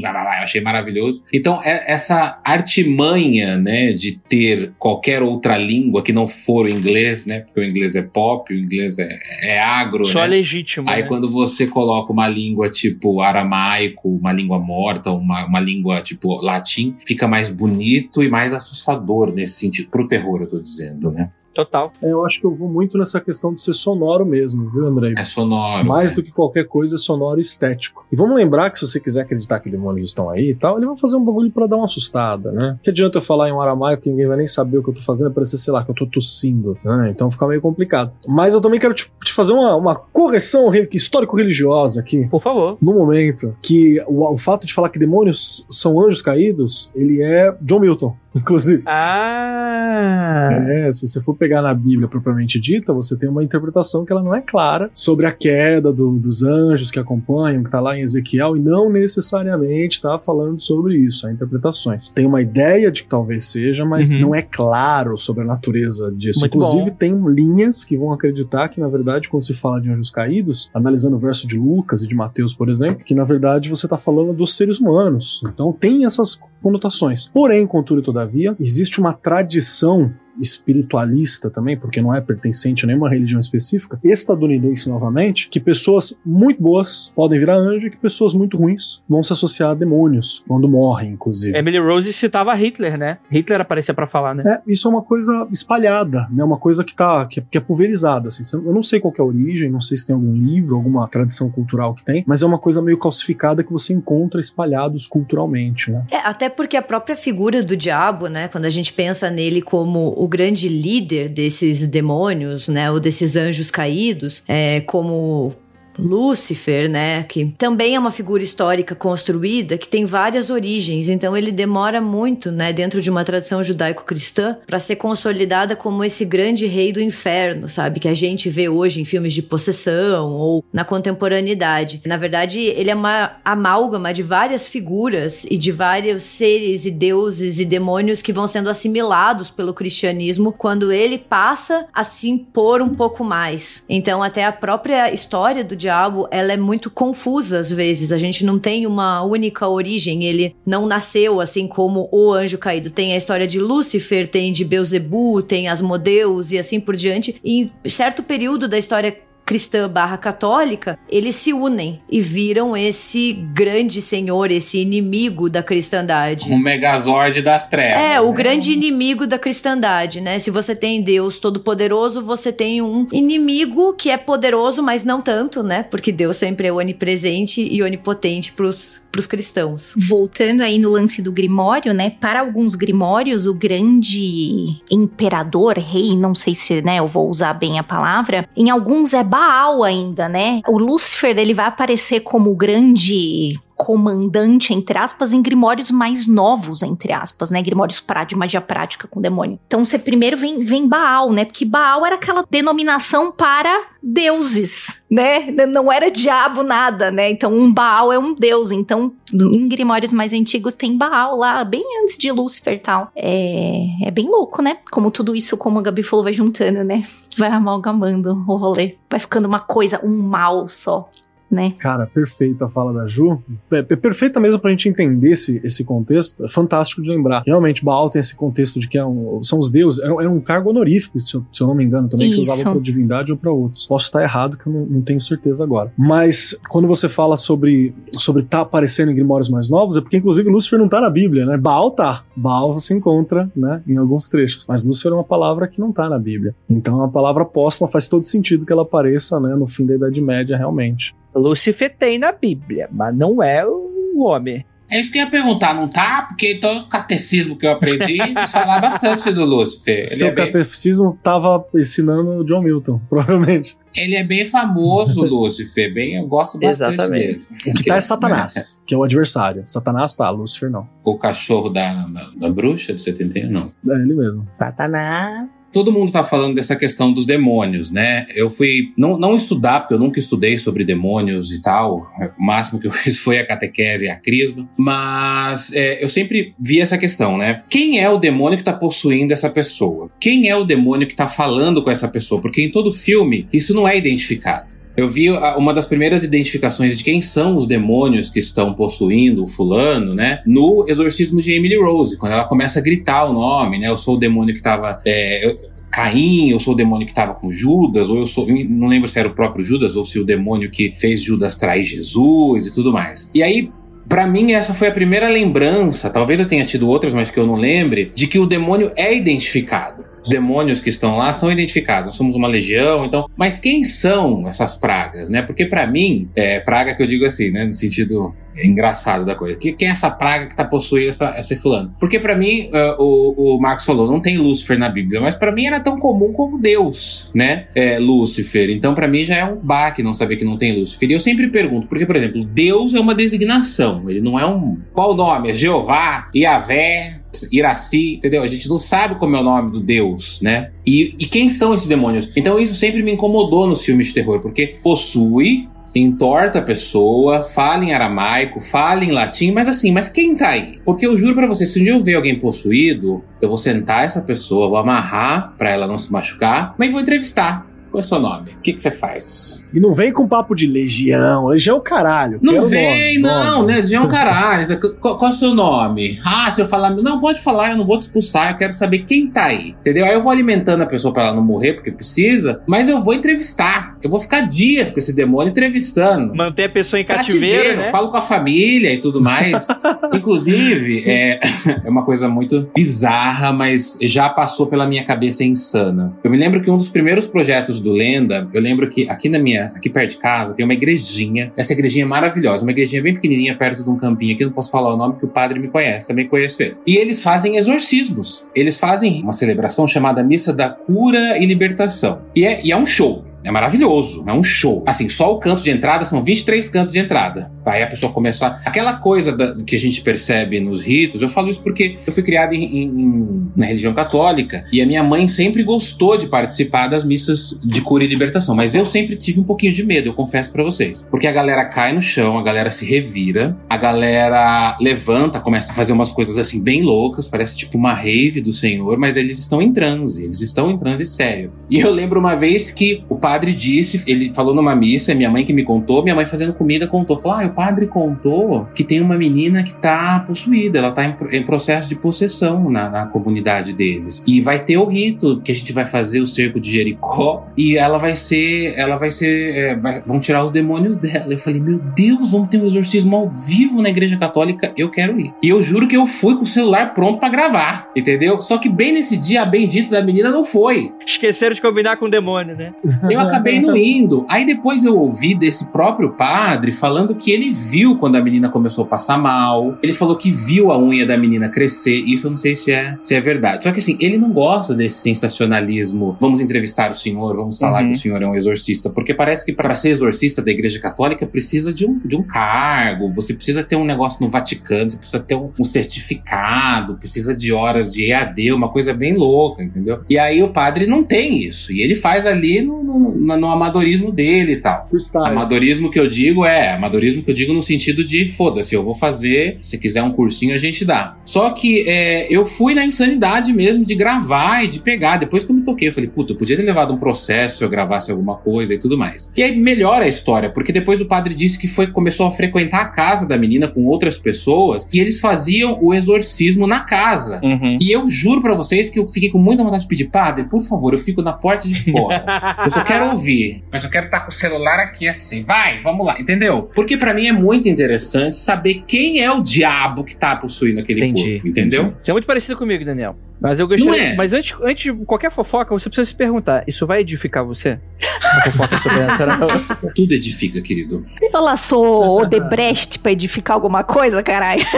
Blá, blá, blá, eu achei maravilhoso. Então, é- essa artimanha, né, de ter qualquer outra língua que não for o inglês, né? Porque o inglês é pop, o inglês é, é agro, Só né? legítimo. Aí né? quando você coloca uma língua tipo aramaico, uma língua morta, uma, uma língua tipo latim, fica mais bonito e mais assustador nesse sentido. Pro terror, eu tô dizendo, né? Total. Eu acho que eu vou muito nessa questão de ser sonoro mesmo, viu, André? É sonoro. Mais né? do que qualquer coisa, é sonoro e estético. E vamos lembrar que se você quiser acreditar que demônios estão aí e tal, ele vai fazer um bagulho pra dar uma assustada, né? Que adianta eu falar em um aramaico que ninguém vai nem saber o que eu tô fazendo, parecer, sei lá, que eu tô tossindo, né? Então fica meio complicado. Mas eu também quero te, te fazer uma, uma correção re- histórico-religiosa aqui. Por favor. No momento que o, o fato de falar que demônios são anjos caídos, ele é John Milton, inclusive. Ah. É, se você for pegar na Bíblia propriamente dita, você tem uma interpretação que ela não é clara sobre a queda do- dos anjos que acompanham, que tá lá em Ezequiel, e não necessariamente tá falando sobre isso, há interpretações. Tem uma ideia de que talvez seja, mas Uhum. não é claro sobre a natureza disso. Muito Inclusive, bom. tem linhas que vão acreditar que, na verdade, quando se fala de anjos caídos, analisando o verso de Lucas e de Mateus, por exemplo, que na verdade você tá falando dos seres humanos. Então tem essas conotações. Porém, contudo todavia, existe uma tradição espiritualista também, porque não é pertencente a nenhuma religião específica, estadunidense novamente, que pessoas muito boas podem virar anjo e que pessoas muito ruins vão se associar a demônios, quando morrem, inclusive. Emily Rose citava Hitler, né? Hitler aparecia pra falar, né? É, isso é uma coisa espalhada, né? Uma coisa que tá que, que é pulverizada, assim. Eu não sei qual que é a origem, não sei se tem algum livro, alguma tradição cultural que tem, mas é uma coisa meio calcificada que você encontra espalhados culturalmente, né? É, até porque a própria figura do diabo, né, quando a gente pensa nele como o grande líder desses demônios, né, ou desses anjos caídos, é como Lúcifer, né, que também é uma figura histórica construída que tem várias origens, então ele demora muito, né, dentro de uma tradição judaico-cristã para ser consolidada como esse grande rei do inferno, sabe, que a gente vê hoje em filmes de possessão ou na contemporaneidade. Na verdade, ele é uma amálgama de várias figuras e de vários seres e deuses e demônios que vão sendo assimilados pelo cristianismo quando ele passa a se impor um pouco mais. Então, até a própria história do diabo, ela é muito confusa às vezes. A gente não tem uma única origem. Ele não nasceu assim como o anjo caído. Tem a história de Lúcifer, tem de Beuzebu, tem Asmodeus e assim por diante. E em certo período da história cristã barra católica, eles se unem e viram esse grande senhor, esse inimigo da cristandade. Um megazord das trevas. É, o né? grande inimigo da cristandade, né? Se você tem Deus todo-poderoso, você tem um inimigo que é poderoso, mas não tanto, né? Porque Deus sempre é onipresente e onipotente pros, pros cristãos. Voltando aí no lance do Grimório, né? Para alguns Grimórios, o grande imperador, rei, não sei se, né, eu vou usar bem a palavra, em alguns é Baal ainda, né? O Lúcifer, ele vai aparecer como o grande comandante, entre aspas, em grimórios mais novos, entre aspas, né? Grimórios pra, de magia prática com demônio. Então, você primeiro vem, vem Baal, né? Porque Baal era aquela denominação para deuses, né? Não era diabo nada, né? Então, um Baal é um deus. Então, em grimórios mais antigos tem Baal lá, bem antes de Lúcifer e tal. É, é bem louco, né? Como tudo isso, como a Gabi falou, vai juntando, né? Vai amalgamando o rolê. Vai ficando uma coisa, um mal só. Né? Cara, perfeita a fala da Ju. É, é perfeita mesmo pra gente entender esse, esse contexto. É fantástico de lembrar. Realmente, Baal tem esse contexto de que é um- são os deuses. Era, era um cargo honorífico, se eu, se eu não me engano, também, que se Isso. usava pra divindade ou pra outros. Posso estar errado, que eu não, não tenho certeza agora. Mas, quando você fala sobre sobre tá aparecendo em grimórios mais novos, é porque, inclusive, Lúcifer não tá na Bíblia, né? Baal tá. Baal você encontra, né, em alguns trechos. Mas Lúcifer é uma palavra que não tá na Bíblia. Então, é uma palavra póstuma, faz todo sentido que ela apareça, né, no fim da Idade Média, realmente. Lúcifer tem na Bíblia, mas não é o homem. É isso que eu ia perguntar, não tá? Porque todo o catecismo que eu aprendi, eles falaram bastante do Lúcifer. Ele Seu é, bem, catecismo tava ensinando o John Milton, provavelmente. ele é bem famoso, Lúcifer. Bem, eu gosto bastante Exatamente. dele. O que tá é Satanás, que é o adversário. Satanás tá, Lúcifer não. O cachorro da, da, da bruxa do 71, não. É ele mesmo. Satanás. Todo mundo tá falando dessa questão dos demônios, né? Eu fui não, não estudar, porque eu nunca estudei sobre demônios e tal. O máximo que eu fiz foi a catequese e a crisma. Mas é, eu sempre vi essa questão, né? Quem é o demônio que tá possuindo essa pessoa? Quem é o demônio que tá falando com essa pessoa? Porque em todo filme isso não é identificado. Eu vi uma das primeiras identificações de quem são os demônios que estão possuindo o fulano, né? No exorcismo de Emily Rose, quando ela começa a gritar o nome, né? Eu sou o demônio que estava. É, Caim, eu sou o demônio que estava com Judas, ou eu sou. Não lembro se era o próprio Judas ou se o demônio que fez Judas trair Jesus e tudo mais. E aí, para mim, essa foi a primeira lembrança, talvez eu tenha tido outras, mas que eu não lembre, de que o demônio é identificado os demônios que estão lá são identificados. Somos uma legião, então. Mas quem são essas pragas, né? Porque para mim, é praga que eu digo assim, né? No sentido engraçado da coisa. Quem é essa praga que tá possuindo essa, essa fulano? Porque para mim, uh, o, o Marcos falou, não tem Lúcifer na Bíblia, mas para mim era tão comum como Deus, né? É, Lúcifer. Então para mim já é um baque não saber que não tem Lúcifer. E eu sempre pergunto, porque, por exemplo, Deus é uma designação, ele não é um. Qual o nome? É Jeová, Iavé, Iraci, entendeu? A gente não sabe como é o nome do Deus, né? E, e quem são esses demônios? Então isso sempre me incomodou nos filmes de terror, porque possui, entorta a pessoa, fala em aramaico, fala em latim, mas assim, mas quem tá aí? Porque eu juro para você, se um dia eu ver alguém possuído, eu vou sentar essa pessoa, vou amarrar para ela não se machucar, mas vou entrevistar. Qual é o seu nome? O que, você faz? E não vem com papo de legião. Legião é o caralho. Não vem, nome, não, nome. Legião é o caralho. Qual, qual, é o seu nome? Ah, se eu falar. Não, pode falar, eu não vou te expulsar, eu quero saber quem tá aí. Entendeu? Aí eu vou alimentando a pessoa pra ela não morrer, porque precisa, mas eu vou entrevistar. Eu vou ficar dias com esse demônio entrevistando. Manter a pessoa em cativeiro. cativeiro né? Falo com a família e tudo mais. Inclusive, é, é uma coisa muito bizarra, mas já passou pela minha cabeça insana. Eu me lembro que um dos primeiros projetos do Lenda, eu lembro que aqui na minha aqui perto de casa, tem uma igrejinha. Essa igrejinha é maravilhosa, uma igrejinha bem pequenininha perto de um campinho aqui, não posso falar o nome porque o padre me conhece, também conheço ele. E eles fazem exorcismos. Eles fazem uma celebração chamada Missa da Cura e Libertação. E é, e é um show. É maravilhoso, é um show. Assim, só o canto de entrada são 23 cantos de entrada. Aí a pessoa começa. A... Aquela coisa da, que a gente percebe nos ritos, eu falo isso porque eu fui criado em, em, na religião católica e a minha mãe sempre gostou de participar das missas de cura e libertação, mas eu sempre tive um pouquinho de medo, eu confesso para vocês. Porque a galera cai no chão, a galera se revira, a galera levanta, começa a fazer umas coisas assim bem loucas, parece tipo uma rave do Senhor, mas eles estão em transe, eles estão em transe sério. E eu lembro uma vez que o padre disse, ele falou numa missa, minha mãe que me contou, minha mãe fazendo comida contou, falou: ah, o padre contou que tem uma menina que tá possuída, ela tá em, em processo de possessão na, na, comunidade deles. E vai ter o rito que a gente vai fazer o cerco de Jericó e ela vai ser, ela vai ser, é, vai, vão tirar os demônios dela. Eu falei, meu Deus, vamos ter um exorcismo ao vivo na igreja católica, eu quero ir. E eu juro que eu fui com o celular pronto para gravar, entendeu? Só que bem nesse dia a bendita da menina não foi. Esqueceram de combinar com o demônio, né? Eu acabei não indo. Aí depois eu ouvi desse próprio padre falando que ele viu quando a menina começou a passar mal. Ele falou que viu a unha da menina crescer. Isso eu não sei se é, se é verdade. Só que assim, ele não gosta desse sensacionalismo. Vamos entrevistar o senhor, vamos falar uhum. que o senhor é um exorcista. Porque parece que para ser exorcista da igreja católica precisa de um, de um cargo, você precisa ter um negócio no Vaticano, você precisa ter um, um certificado, precisa de horas de EAD, uma coisa bem louca, entendeu? E aí o padre não tem isso. E ele faz ali no, no, no amadorismo dele e tal. Amadorismo que eu digo é, amadorismo que eu digo no sentido de foda-se, eu vou fazer, se quiser um cursinho a gente dá. Só que é, eu fui na insanidade mesmo de gravar e de pegar. Depois que eu me toquei, eu falei, puta, eu podia ter levado um processo se eu gravasse alguma coisa e tudo mais. E aí melhora a história, porque depois o padre disse que foi começou a frequentar a casa da menina com outras pessoas e eles faziam o exorcismo na casa. Uhum. E eu juro para vocês que eu fiquei com muita vontade de pedir, padre, por favor, eu fico na porta de fora. eu só quero ouvir, mas eu quero estar com o celular aqui assim. Vai, vamos lá, entendeu? Porque para mim é muito interessante saber quem é o diabo que tá possuindo aquele entendi, corpo, entendeu? Entendi. Você é muito parecido comigo, Daniel. Mas eu gostaria. É. Mas antes, antes de qualquer fofoca, você precisa se perguntar: isso vai edificar você? A fofoca sobre essa. Tudo edifica, querido. Eu lá sou Odebrecht pra edificar alguma coisa, caralho.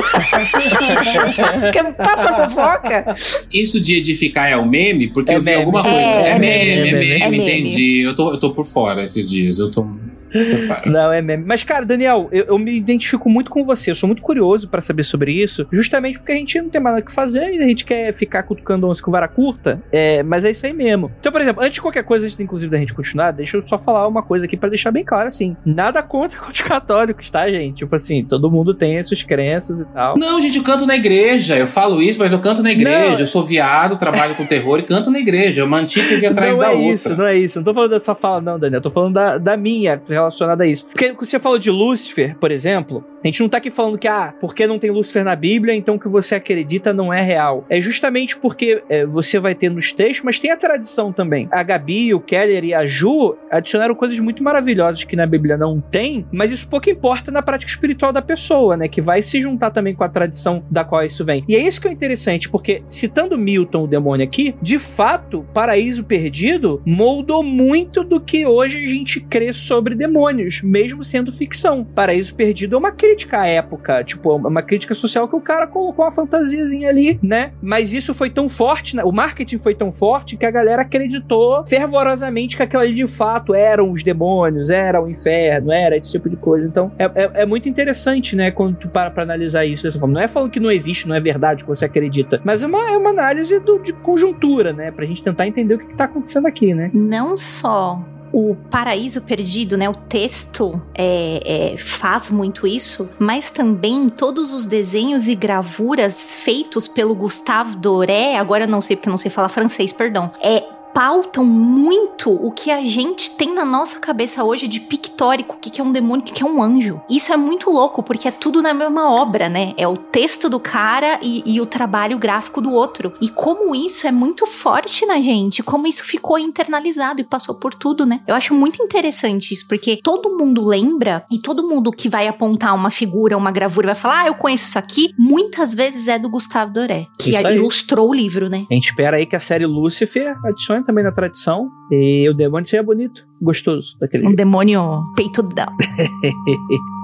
Passa fofoca. Isso de edificar é o meme? Porque é eu vi meme. alguma coisa. É, é, meme, é, meme, é meme, entendi. Eu tô, eu tô por fora esses dias. Eu tô. Não, é meme. Mas, cara, Daniel, eu, eu, me identifico muito com você. Eu sou muito curioso para saber sobre isso, justamente porque a gente não tem mais nada o que fazer e a gente quer ficar cutucando onça com vara curta. É, mas é isso aí mesmo. Então, por exemplo, antes de qualquer coisa, antes, inclusive, da gente continuar, deixa eu só falar uma coisa aqui para deixar bem claro, assim. Nada contra os católicos, tá, gente? Tipo assim, todo mundo tem as suas crenças e tal. Não, gente, eu canto na igreja. Eu falo isso, mas eu canto na igreja. Não. Eu sou viado, trabalho com terror e canto na igreja. Uma antítese atrás não da é outra. Isso, não é isso. Não tô falando da sua fala, não, Daniel. Tô falando da, da minha relacionada a isso. Porque você falou de Lúcifer, por exemplo, a gente não tá aqui falando que, ah, porque não tem Lúcifer na Bíblia, então o que você acredita não é real. É justamente porque é, você vai ter nos textos, mas tem a tradição também. A Gabi, o Keller e a Ju adicionaram coisas muito maravilhosas que na Bíblia não tem, mas isso pouco importa na prática espiritual da pessoa, né? Que vai se juntar também com a tradição da qual isso vem. E é isso que é interessante, porque citando Milton, o demônio aqui, de fato, Paraíso Perdido moldou muito do que hoje a gente crê sobre demônios, mesmo sendo ficção. Paraíso Perdido é uma crítica à época, tipo, é uma crítica social que o cara colocou uma fantasiazinha ali, né? Mas isso foi tão forte, né? o marketing foi tão forte que a galera acreditou fervorosamente que aquilo ali de fato eram os demônios, era o inferno, era esse tipo de coisa. Então é, é, é muito interessante, né, quando tu para pra analisar isso dessa forma. Não é falando que não existe, não é verdade que você acredita, mas é uma, é uma análise do, de conjuntura, né? Pra gente tentar entender o que, que tá acontecendo aqui, né? Não só o Paraíso Perdido, né? O texto é, é, faz muito isso, mas também todos os desenhos e gravuras feitos pelo Gustave Doré, agora eu não sei porque eu não sei falar francês, perdão, é pautam muito o que a gente tem na nossa cabeça hoje de pictórico, o que, é um demônio, o que, é um anjo. Isso é muito louco, porque é tudo na mesma obra, né? É o texto do cara e, e o trabalho gráfico do outro. E como isso é muito forte na gente, como isso ficou internalizado e passou por tudo, né? Eu acho muito interessante isso, porque todo mundo lembra e todo mundo que vai apontar uma figura, uma gravura, vai falar, ah, eu conheço isso aqui, muitas vezes é do Gustavo Doré, que ilustrou o livro, né? A gente espera aí que a série Lúcifer adicione também na tradição. E o demônio seja bonito, gostoso daquele Um jeito. demônio peitudão.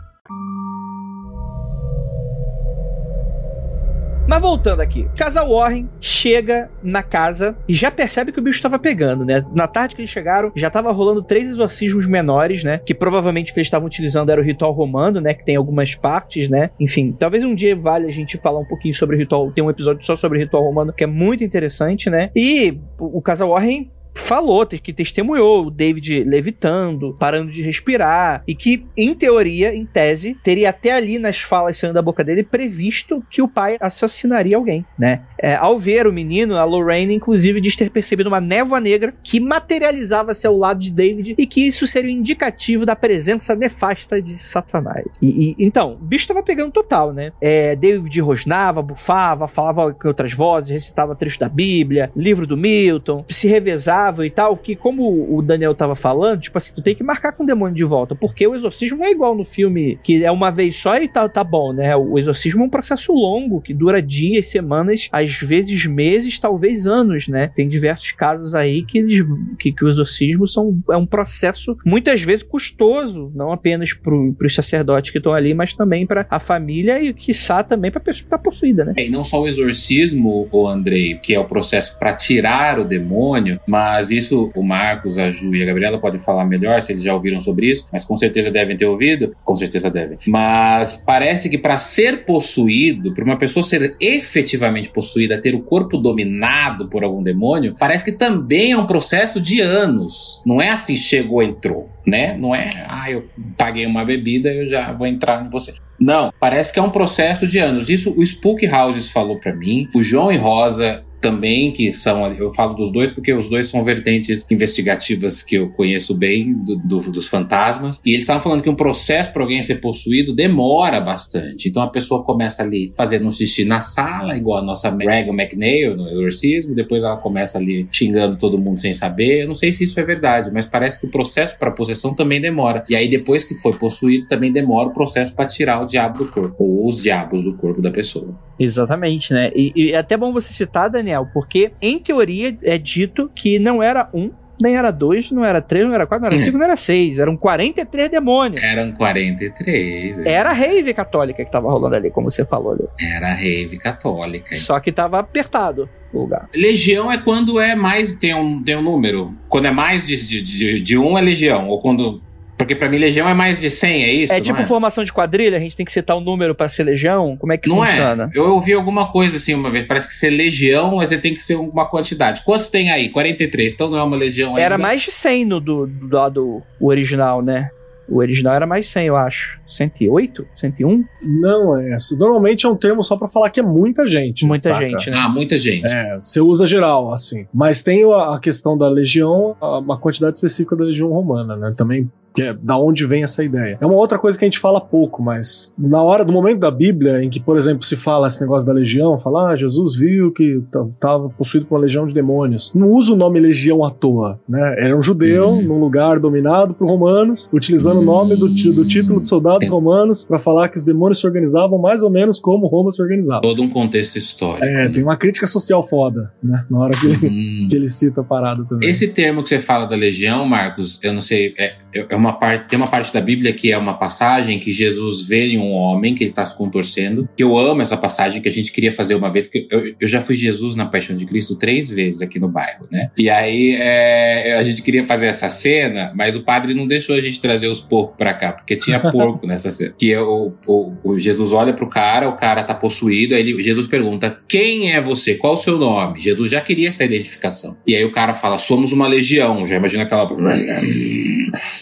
Mas voltando aqui, casal Warren chega na casa e já percebe que o bicho estava pegando, né? Na tarde que eles chegaram, já estava rolando três exorcismos menores, né? Que provavelmente o que eles estavam utilizando era o ritual romano, né? Que tem algumas partes, né? Enfim, talvez um dia vale a gente falar um pouquinho sobre o ritual. Tem um episódio só sobre o ritual romano que é muito interessante, né? E o casal Warren falou, que testemunhou o David levitando, parando de respirar, e que, em teoria, em tese, teria até ali nas falas saindo da boca dele previsto que o pai assassinaria alguém, né? É, ao ver o menino, a Lorraine, inclusive, diz ter percebido uma névoa negra que materializava-se ao lado de David e que isso seria um indicativo da presença nefasta de Satanás. E, e então, o bicho tava pegando total, né? É, David rosnava, bufava, falava com outras vozes, recitava trecho da Bíblia, livro do Milton, se revezava e tal, que como o Daniel tava falando, tipo assim, tu tem que marcar com o demônio de volta, porque o exorcismo não é igual no filme, que é uma vez só e tá, tá bom, né? O exorcismo é um processo longo, que dura dias, semanas, às vezes meses, talvez anos, né? Tem diversos casos aí que, eles, que, que o exorcismo são, é um processo muitas vezes custoso, não apenas pro, pros sacerdotes que estão ali, mas também para a família e, quiçá, também pra pessoa que tá possuída, né? É, e não só o exorcismo, o Andrei, que é o processo para tirar o demônio, mas isso o Marcos, a Ju e a Gabriela podem falar melhor se eles já ouviram sobre isso, mas com certeza devem ter ouvido. Com certeza devem. Mas parece que para ser possuído, para uma pessoa ser efetivamente possuída, ter o corpo dominado por algum demônio, parece que também é um processo de anos. Não é assim, chegou, entrou, né? Não é, ah, eu paguei uma bebida, eu já vou entrar em você. Não, parece que é um processo de anos. Isso o Spook Houses falou para mim, o João e Rosa também, que são. Eu falo dos dois porque os dois são vertentes investigativas que eu conheço bem do, do- dos fantasmas. E eles estavam falando que um processo para alguém ser possuído demora bastante. Então a pessoa começa ali fazendo um xixi na sala, igual a nossa Regan McNeil no exorcismo, depois ela começa ali xingando todo mundo sem saber. Eu não sei se isso é verdade, mas parece que o processo para possessão também demora. E aí depois que foi possuído, também demora o processo para tirar o diabo do corpo, ou os diabos do corpo da pessoa. Exatamente, né? E, e é até bom você citar, Daniel, porque em teoria é dito que não era um, nem era dois, não era três, não era quatro, não era Hum. cinco, não era seis. Eram 43 demônios. Eram 43. é. Era a rave católica que tava rolando ali, como você falou ali. Era a rave católica. Só que tava apertado o lugar. Legião é quando é mais. Tem um, tem um número. Quando é mais de, de, de, de um é legião. Ou quando. Porque pra mim, legião é mais de 100, é isso? é não tipo formação de quadrilha, a gente tem que citar um número pra ser legião? Como é que Não funciona? é? Eu ouvi alguma coisa assim uma vez. Parece que ser legião, mas você tem que ser uma quantidade. Quantos tem aí? 43. Então não é uma legião ainda. Era mais de 100 no do, do lado original, né? O original era mais 100, eu acho. 108? 101? Não é essa. Normalmente é um termo só pra falar que é muita gente. Muita saca? gente, né? Ah, muita gente. É, você usa geral, assim. Mas tem a, questão da legião, uma quantidade específica da legião romana, né? Também, que é da onde vem essa ideia. É uma outra coisa que a gente fala pouco, mas na hora do momento da Bíblia, em que, por exemplo, se fala esse negócio da legião, fala, ah, Jesus viu que estava possuído por uma legião de demônios. Não usa o nome legião à toa, né? Era um judeu Hum. num lugar dominado por romanos, utilizando o nome do, do título de soldados É. romanos para falar que os demônios se organizavam mais ou menos como Roma se organizava. Todo um contexto histórico. É, tem uma crítica social foda, né? Na hora que ele, Hum. que ele cita a parada também. Esse termo que você fala da legião, Marcos, eu não sei, é, é uma parte, tem uma parte da Bíblia que é uma passagem que Jesus vê em um homem que ele está se contorcendo. Que eu amo essa passagem que a gente queria fazer uma vez, porque eu, eu já fui Jesus na Paixão de Cristo três vezes aqui no bairro, né? E aí é, a gente queria fazer essa cena, mas o padre não deixou a gente trazer os porcos pra cá, porque tinha porco nessa cena. Que é o, o, o Jesus olha pro cara, o cara tá possuído, aí ele- Jesus pergunta: Quem é você? Qual o seu nome? Jesus já queria essa identificação. E aí o cara fala: Somos uma legião. Já imagina aquela.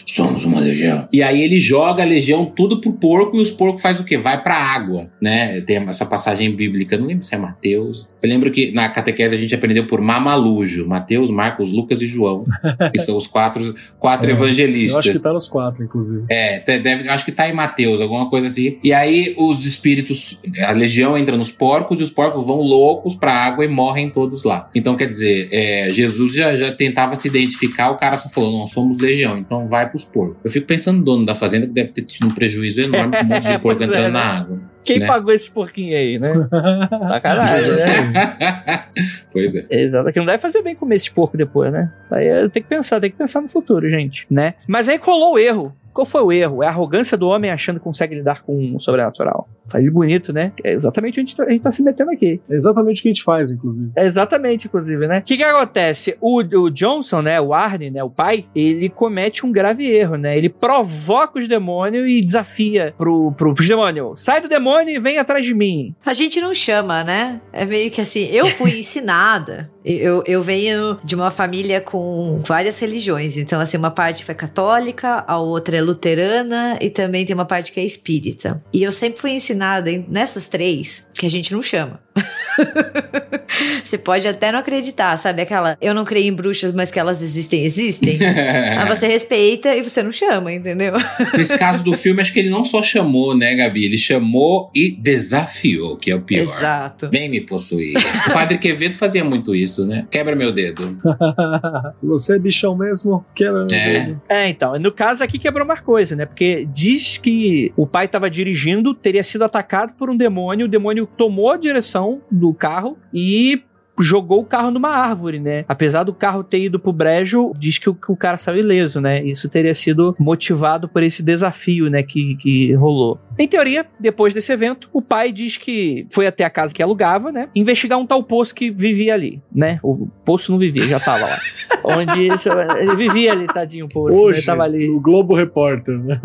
Somos uma legião. E aí ele joga a legião tudo pro porco e os porcos faz o quê? Vai pra água, né? Tem essa passagem bíblica, não lembro se é Mateus. Eu lembro que na catequese a gente aprendeu por Mamalujo, Mateus, Marcos, Lucas e João, que são os quatro, quatro É, evangelistas. Eu acho que tá nos quatro, inclusive. É, deve, acho que tá em Mateus, alguma coisa assim. E aí os espíritos, a legião entra nos porcos e os porcos vão loucos pra água e morrem todos lá. Então, quer dizer, é, Jesus já, já tentava se identificar, o cara só falou, não, somos legião, então vai pros porcos. Eu fico pensando no dono da fazenda que deve ter tido um prejuízo enorme com um monte de porco é, entrando né? na água. Quem né? pagou esse porquinho aí, né? Sacanagem, né? pois é. Exato, que não deve fazer bem comer esse porco depois, né? Isso aí é- tem que pensar, tem que pensar no futuro, gente, né? Mas aí colou o erro. Qual foi o erro? É a arrogância do homem achando que consegue lidar com o sobrenatural. Faz bonito, né? É exatamente onde a gente tá se metendo aqui. É exatamente o que a gente faz, inclusive. É exatamente, inclusive, né? O que que acontece? O, o Johnson, né? O Arne, né? O pai, ele comete um grave erro, né? Ele provoca os demônios e desafia pro, pro, pros demônios. Sai do demônio e vem atrás de mim. A gente não chama, né? É meio que assim, eu fui ensinada. Eu, eu venho de uma família com várias religiões. Então, assim, uma parte foi católica, a outra é luterana e também tem uma parte que é espírita. E eu sempre fui ensinada nessas três que a gente não chama. Você pode até não acreditar, sabe? Aquela, eu não creio em bruxas, mas que elas existem, existem. Mas você respeita e você não chama, entendeu? Nesse caso do filme, acho que ele não só chamou, né, Gabi? Ele chamou e desafiou, que é o pior. Exato. Vem me possuir. O padre Quevedo fazia muito isso, né? Quebra meu dedo. Se você é bichão mesmo, queira. É. É, então. No caso aqui quebrou mais coisa, né? Porque diz que o pai estava dirigindo, teria sido atacado por um demônio, o demônio tomou a direção do carro e jogou o carro numa árvore, né? Apesar do carro ter ido pro brejo, diz que o, que o cara saiu ileso, né? Isso teria sido motivado por esse desafio, né? Que, que rolou. Em teoria, depois desse evento, o pai diz que foi até a casa que alugava, né? Investigar um tal poço que vivia ali, né? O poço não vivia, já tava lá. Onde ele vivia ali, tadinho, o poço. né? Hoje, Tava ali. o Globo Repórter, né?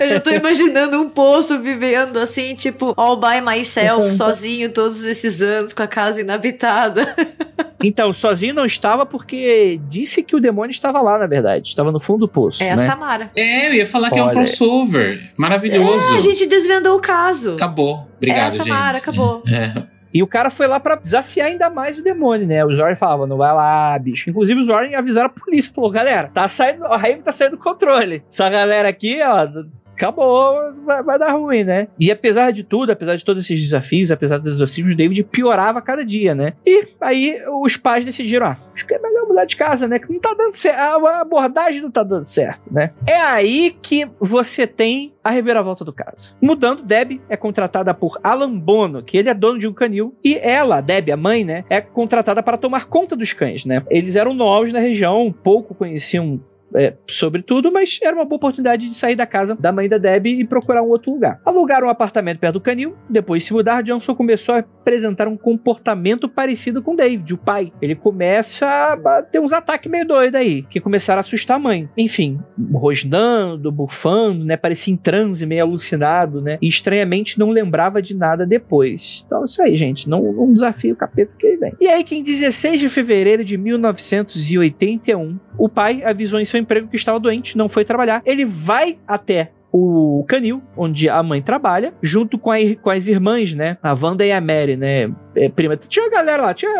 Eu já tô imaginando um poço vivendo assim, tipo, all by myself, sozinho todos esses anos, com a casa inabitada. Então, sozinho não estava porque disse que o demônio estava lá, na verdade. Estava no fundo do poço. É a né? Samara. É, eu ia falar que é um Olha. crossover. Maravilhoso. É, a gente desvendou o caso. Acabou. Obrigado, é a Samara, gente. acabou. É. E o cara foi lá pra desafiar ainda mais o demônio, né? O Zorin falava, não vai lá, bicho. Inclusive o Zorin avisaram a polícia, falou, galera, tá saindo, a rave tá saindo do controle. Essa galera aqui, ó, acabou, vai, vai, dar ruim, né? E apesar de tudo, apesar de todos esses desafios, apesar dos exorcismos, o David piorava cada dia, né? E aí os pais decidiram, ah, acho que é melhor mudar de casa, né? Que não tá dando certo, a abordagem não tá dando certo, né? É aí que você tem a reviravolta do caso. Mudando, Deb é contratada por Alan Bono, que ele é dono de um canil, e ela, Deb, a mãe, né, é contratada para tomar conta dos cães, né? Eles eram novos na região, pouco conheciam é, sobre tudo, mas era uma boa oportunidade de sair da casa da mãe da Debbie e procurar um outro lugar. Alugaram um apartamento perto do canil, depois de se mudar, Johnson começou a apresentar um comportamento parecido com David, o pai. Ele começa a ter uns ataques meio doidos aí, que começaram a assustar a mãe. Enfim, rosnando, bufando, né? Parecia em transe, meio alucinado, né? E estranhamente não lembrava de nada depois. Então, isso aí, gente. Não, não desafio o capeta que ele vem. E aí, que em 16 de fevereiro de 1981, o pai avisou em seu emprego que estava doente, não foi trabalhar. Ele vai até o canil, onde a mãe trabalha, junto com, a, com as irmãs, né? A Wanda e a Mary, né? É, prima. Tinha a galera lá, tinha,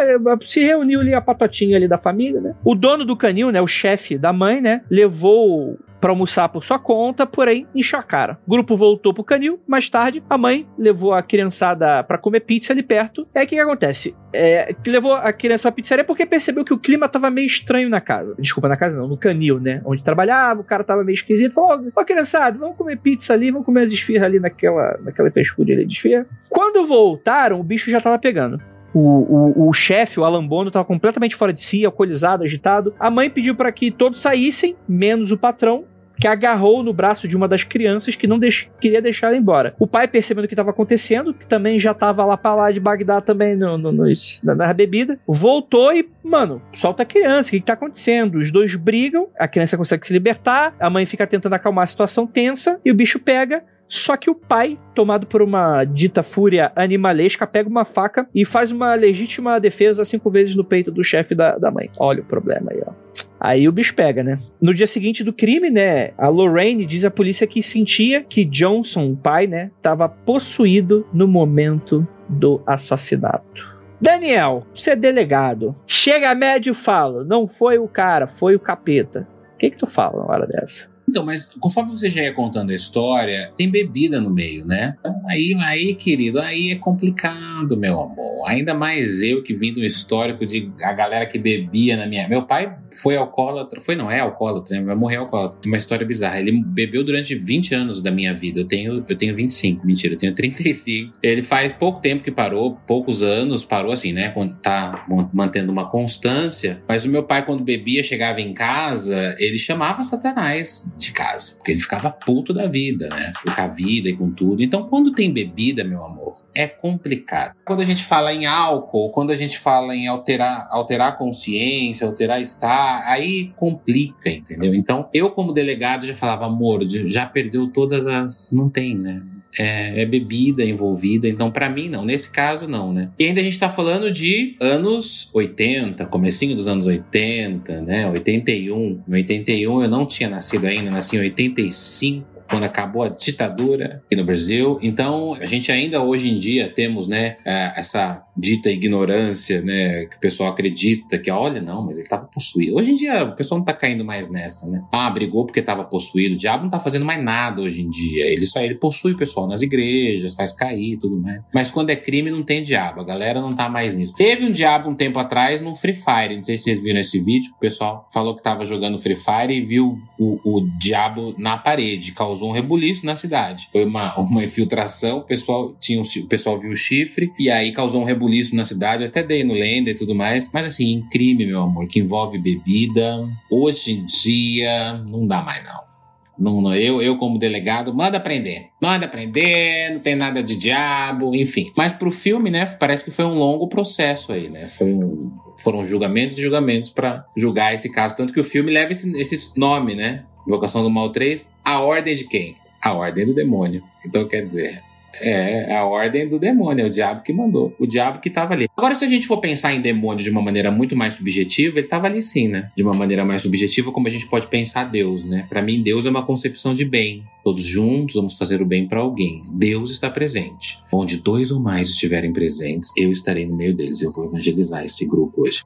se reuniu ali a patotinha ali da família, né? O dono do canil, né? O chefe da mãe, né? Levou para almoçar por sua conta, porém cara. O grupo voltou pro canil. Mais tarde, a mãe levou a criançada para comer pizza ali perto. É o que, que acontece? É, levou a criança pra pizzaria porque percebeu que o clima tava meio estranho na casa. Desculpa, na casa não, no canil, né? Onde trabalhava, o cara tava meio esquisito. Falou: Ó, criançada, vamos comer pizza ali, vamos comer as esfirras ali naquela, naquela fast ali de esfirra. Quando voltaram, o bicho já tava pegando. O, o, o chefe, o Alan Bono, estava completamente fora de si, alcoolizado, agitado. A mãe pediu para que todos saíssem, menos o patrão, que agarrou no braço de uma das crianças que não deix queria deixar ela embora. O pai, percebendo o que estava acontecendo, que também já estava lá para lá de Bagdá também no, no, no, na, na, bebida, voltou e, mano, solta a criança, o que, está acontecendo? Os dois brigam, a criança consegue se libertar, a mãe fica tentando acalmar a situação tensa e o bicho pega, só que o pai, tomado por uma dita fúria animalesca, pega uma faca e faz uma legítima defesa cinco vezes no peito do chefe da, da mãe. Olha o problema aí, ó. Aí o bicho pega, né? No dia seguinte do crime, né? A Lorraine diz à polícia que sentia que Johnson, o pai, né? Estava possuído no momento do assassinato. Daniel, você é delegado. Chega médio e fala: não foi o cara, foi o capeta. O que, que tu fala na hora dessa? Então, mas conforme você já ia contando a história, tem bebida no meio, né? Aí, aí, querido, aí é complicado, meu amor. Ainda mais eu que vim do histórico de a galera que bebia na minha. Meu pai foi alcoólatra, foi não é alcoólatra, né? vai morrer alcoólatra. Uma história bizarra. Ele bebeu durante 20 anos da minha vida. Eu tenho, eu tenho 25, mentira, eu tenho 35. Ele faz pouco tempo que parou, poucos anos, parou assim, né? Tá mantendo uma constância. Mas o meu pai, quando bebia, chegava em casa, ele chamava Satanás de casa, porque ele ficava puto da vida, né? Com a vida e com tudo. Então, quando tem bebida, meu amor, é complicado. Quando a gente fala em álcool, quando a gente fala em alterar, alterar a consciência, alterar estar, aí complica, entendeu? Então, eu como delegado já falava, amor, já perdeu todas as, não tem, né? É, é bebida envolvida. Então, para mim, não. Nesse caso, não, né? E ainda a gente tá falando de anos 80, comecinho dos anos 80, né? 81. Em 81 eu não tinha nascido ainda, nasci em 85 quando acabou a ditadura aqui no Brasil. Então, a gente ainda hoje em dia temos, né, é, essa dita ignorância, né, que o pessoal acredita que, olha, não, mas ele estava possuído. Hoje em dia, o pessoal não está caindo mais nessa, né? Ah, brigou porque estava possuído. O diabo não está fazendo mais nada hoje em dia. Ele só ele possui o pessoal nas igrejas, faz cair tudo mais. Mas quando é crime, não tem diabo. A galera não tá mais nisso. Teve um diabo um tempo atrás no Free Fire. Não sei se vocês viram esse vídeo. O pessoal falou que estava jogando Free Fire e viu o, o diabo na parede. Causou causou um rebuliço na cidade. Foi uma, uma infiltração, o pessoal, tinha o pessoal viu o chifre, e aí causou um rebuliço na cidade. Eu até dei no Lender e tudo mais. Mas assim, em crime, meu amor, que envolve bebida, hoje em dia, não dá mais não. Não, não, eu, eu, como delegado, manda prender. Manda prender, não tem nada de diabo, enfim. Mas pro filme, né, parece que foi um longo processo aí, né? Foi um, foram julgamentos e julgamentos para julgar esse caso. Tanto que o filme leva esse, esse nome, né? Invocação do Mal 3, a ordem de quem? A ordem do demônio. Então, quer dizer, É, a ordem do demônio, é o diabo que mandou. O diabo que tava ali. Agora, se a gente for pensar em demônio de uma maneira muito mais subjetiva, ele tava ali sim, né? De uma maneira mais subjetiva, como a gente pode pensar Deus, né? Para mim, Deus é uma concepção de bem. Todos juntos vamos fazer o bem para alguém. Deus está presente. Onde dois ou mais estiverem presentes, eu estarei no meio deles. Eu vou evangelizar esse grupo hoje.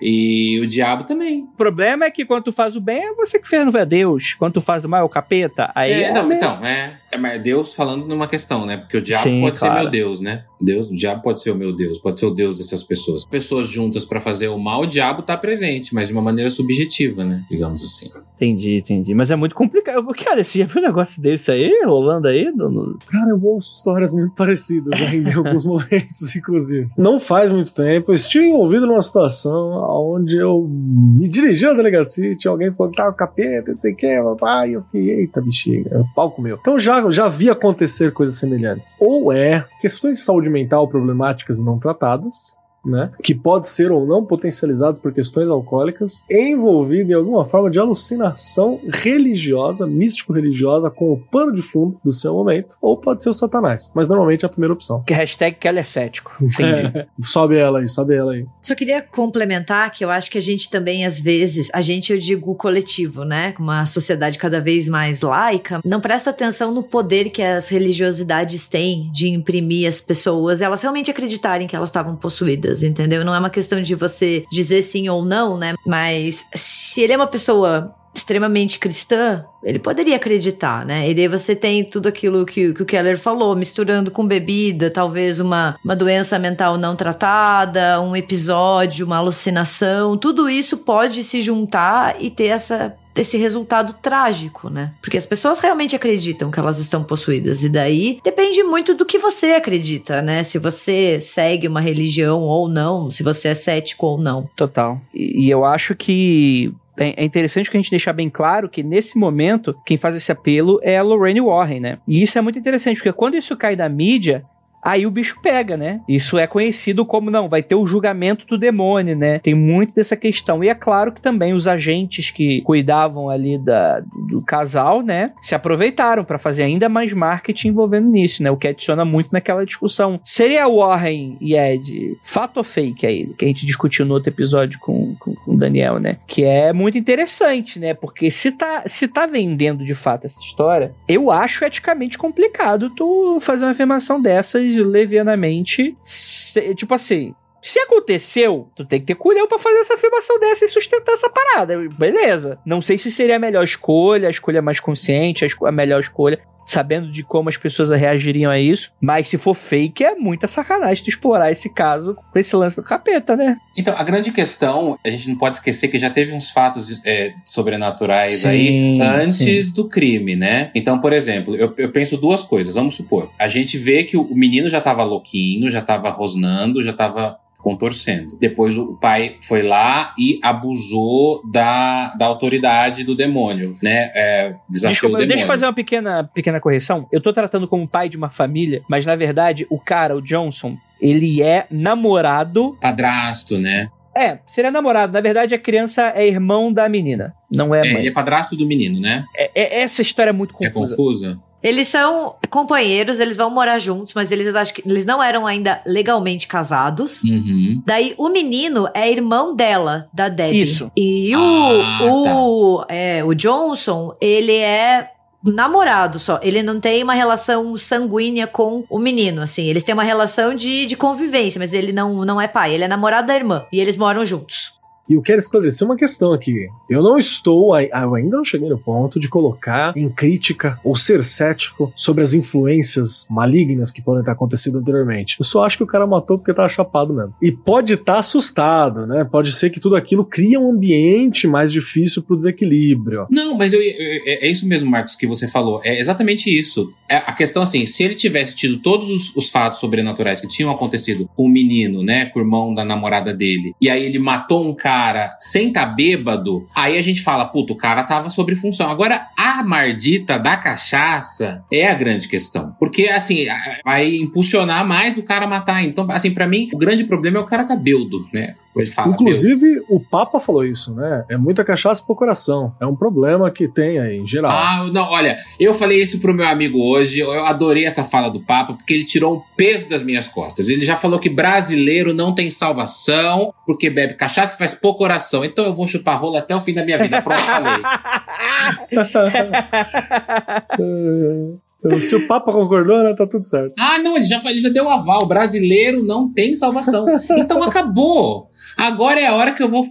E o diabo também. O problema é que quando tu faz o bem, é você que fez, não é Deus. Quando tu faz o mal, é o capeta. Aí É, é não, então, é, é, mas Deus falando numa questão, né? Porque o diabo Sim, pode claro. ser meu Deus, né? Deus, o diabo pode ser o meu Deus, pode ser o Deus dessas pessoas. Pessoas juntas pra fazer o mal, o diabo tá presente, mas de uma maneira subjetiva, né? Digamos assim. Entendi, entendi. Mas é muito complicado. Cara, você já viu um negócio desse aí, rolando aí? No, no- Cara, eu ouço histórias muito parecidas ainda em alguns momentos, inclusive. Não faz muito tempo, eu estive envolvido numa situação onde eu me dirigi à delegacia e tinha alguém falando que tava capeta, não sei o que, papai, e eu fiquei, eita bexiga, é o palco meu. Então já, já vi acontecer coisas semelhantes. Ou é questões de saúde mental problemáticas não tratadas, né? Que pode ser ou não potencializados por questões alcoólicas, envolvido em alguma forma de alucinação religiosa, místico-religiosa, com o pano de fundo do seu momento, ou pode ser o Satanás, mas normalmente é a primeira opção. Que hashtag Keller cético. Entendi. É, sobe ela aí, sobe ela aí. Só queria complementar que eu acho que a gente também, às vezes, a gente, eu digo coletivo, né? Com uma sociedade cada vez mais laica, não presta atenção no poder que as religiosidades têm de imprimir as pessoas, elas realmente acreditarem que elas estavam possuídas, entendeu? Não é uma questão de você dizer sim ou não, né? Mas se ele é uma pessoa extremamente cristã, ele poderia acreditar, né? E daí você tem tudo aquilo que, que o Keller falou, misturando com bebida, talvez uma, uma doença mental não tratada, um episódio, uma alucinação, tudo isso pode se juntar e ter essa esse resultado trágico, né? Porque as pessoas realmente acreditam que elas estão possuídas e daí depende muito do que você acredita, né? Se você segue uma religião ou não, se você é cético ou não. Total. E, e eu acho que é é interessante que a gente deixar bem claro que nesse momento quem faz esse apelo é a Lorraine Warren, né? E isso é muito interessante porque quando isso cai da mídia Aí o bicho pega, né? Isso é conhecido como, não, vai ter o julgamento do demônio, né? Tem muito dessa questão. E é claro que também os agentes que cuidavam ali da, do casal, né? Se aproveitaram para fazer ainda mais marketing envolvendo nisso, né? O que adiciona muito naquela discussão. Seria Warren e Ed fato ou fake aí? Que a gente discutiu no outro episódio com, com, com o Daniel, né? Que é muito interessante, né? Porque se tá, se tá vendendo de fato essa história, eu acho eticamente complicado tu fazer uma afirmação dessas levianamente. se- tipo assim. Se aconteceu, tu tem que ter culhão pra fazer essa afirmação dessa e sustentar essa parada. Beleza. Não sei se seria a melhor escolha, a escolha mais consciente, a, a melhor escolha, sabendo de como as pessoas reagiriam a isso. Mas se for fake, é muita sacanagem tu explorar esse caso com esse lance do capeta, né? Então, a grande questão, a gente não pode esquecer que já teve uns fatos é, sobrenaturais Sim, aí antes do crime, né? Então, por exemplo, eu, eu penso duas coisas. Vamos supor, a gente vê que o, o menino já tava louquinho, já tava rosnando, já tava contorcendo. Depois o pai foi lá e abusou da, da autoridade do demônio, né? É, desafiou Desculpa, o demônio. deixa eu fazer uma pequena, pequena correção. Eu tô tratando como pai de uma família, mas na verdade o cara, o Johnson, ele é namorado. Padrasto, né? É, seria namorado. Na verdade, a criança é irmão da menina, não é É, mãe. ele é padrasto do menino, né? É- é- essa história é muito É confusa. Eles são companheiros, eles vão morar juntos, mas eles acho que eles não eram ainda legalmente casados. Uhum. Daí o menino é irmão dela, da Debbie. Isso. E o, Ah, o, é, o Johnson, ele é namorado só. Ele não tem uma relação sanguínea com o menino, assim. Eles têm uma relação de, de convivência, mas ele não, não é pai. Ele é namorado da irmã. E eles moram juntos. E eu quero esclarecer uma questão aqui. Eu não estou, eu ainda não cheguei no ponto de colocar em crítica ou ser cético sobre as influências malignas que podem ter acontecido anteriormente. Eu só acho que o cara matou porque tava chapado mesmo. E pode estar assustado, né? Pode ser que tudo aquilo cria um ambiente mais difícil pro desequilíbrio. Não, mas eu, eu- é é isso mesmo, Marcos, que você falou. É exatamente isso. É a questão assim, se ele tivesse tido todos os, os fatos sobrenaturais que tinham acontecido com o menino, né, com o irmão da namorada dele, e aí ele matou um cara sem tá bêbado, aí a gente fala, puta, o cara tava sob função. Agora, a mardita da cachaça é a grande questão. Porque, assim, vai impulsionar mais do cara matar. Então, assim, pra mim, o grande problema é o cara tá bêbado, né? Ele fala, meu, Inclusive, o Papa falou isso, né? É muita cachaça pro coração. É um problema que tem aí, em geral. Ah, não, olha, eu falei isso pro meu amigo hoje, eu adorei essa fala do Papa, porque ele tirou um peso das minhas costas. Ele já falou que brasileiro não tem salvação, porque bebe cachaça e faz pouco oração. Então eu vou chupar rola até o fim da minha vida. Pronto, falei. Se o Papa concordou, né? Tá tudo certo. Ah, não, ele já, ele já deu aval. Brasileiro não tem salvação. Então acabou. Agora é a hora que eu vou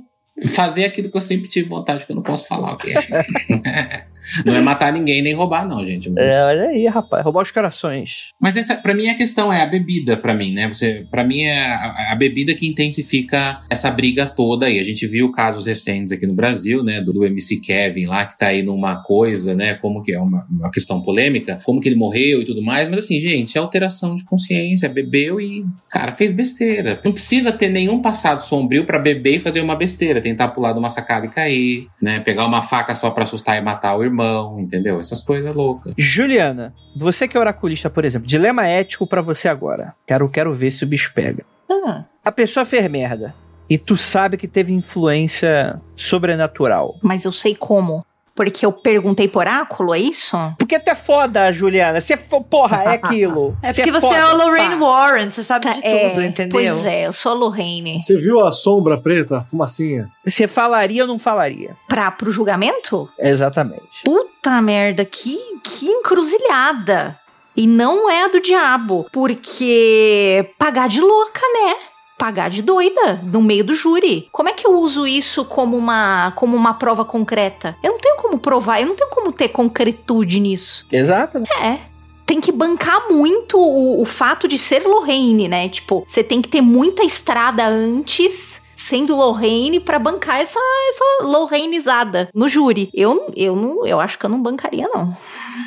fazer aquilo que eu sempre tive vontade, que eu não posso falar o que é. Não é matar ninguém nem roubar, não, gente. É, olha aí, rapaz. Roubar os corações. Mas essa, para mim, a questão é a bebida, pra mim, né? Você, para mim, é a, a bebida que intensifica essa briga toda aí. A gente viu casos recentes aqui no Brasil, né? Do, do MC Kevin lá, que tá aí numa coisa, né? Como que é uma, uma questão polêmica, como que ele morreu e tudo mais. Mas assim, gente, é alteração de consciência. Bebeu e, cara, fez besteira. Não precisa ter nenhum passado sombrio pra beber e fazer uma besteira. Tentar pular de uma sacada e cair, né? Pegar uma faca só pra assustar e matar o irmão, entendeu? Essas coisas loucas. Juliana, você que é oraculista, por exemplo, dilema ético pra você agora. Quero, quero ver se o bicho pega. Ah, A pessoa fez merda. E tu sabe que teve influência sobrenatural. mas eu sei como. Porque eu perguntei por oráculo, é isso? Porque tu é foda, Juliana. Você, fo- porra, é aquilo. É porque você é a foda, Lorraine pá. Warren, você sabe de É, tudo, entendeu? Pois é, eu sou a Lorraine. Você viu a sombra preta, a fumacinha? Você falaria ou não falaria? Pra, pro julgamento? Exatamente. Puta merda, que, que encruzilhada. E não é a do diabo, porque pagar de louca, né? Pagar de doida no meio do júri. Como é que eu uso isso como uma, como uma prova concreta? Eu não tenho como provar, eu não tenho como ter concretude nisso. Exato. É. Tem que bancar muito o, o fato de ser Lorraine, né? Tipo, você tem que ter muita estrada antes sendo Lorraine pra bancar essa, essa Lorrainezada no júri. Eu, eu, não, eu acho que eu não bancaria, não.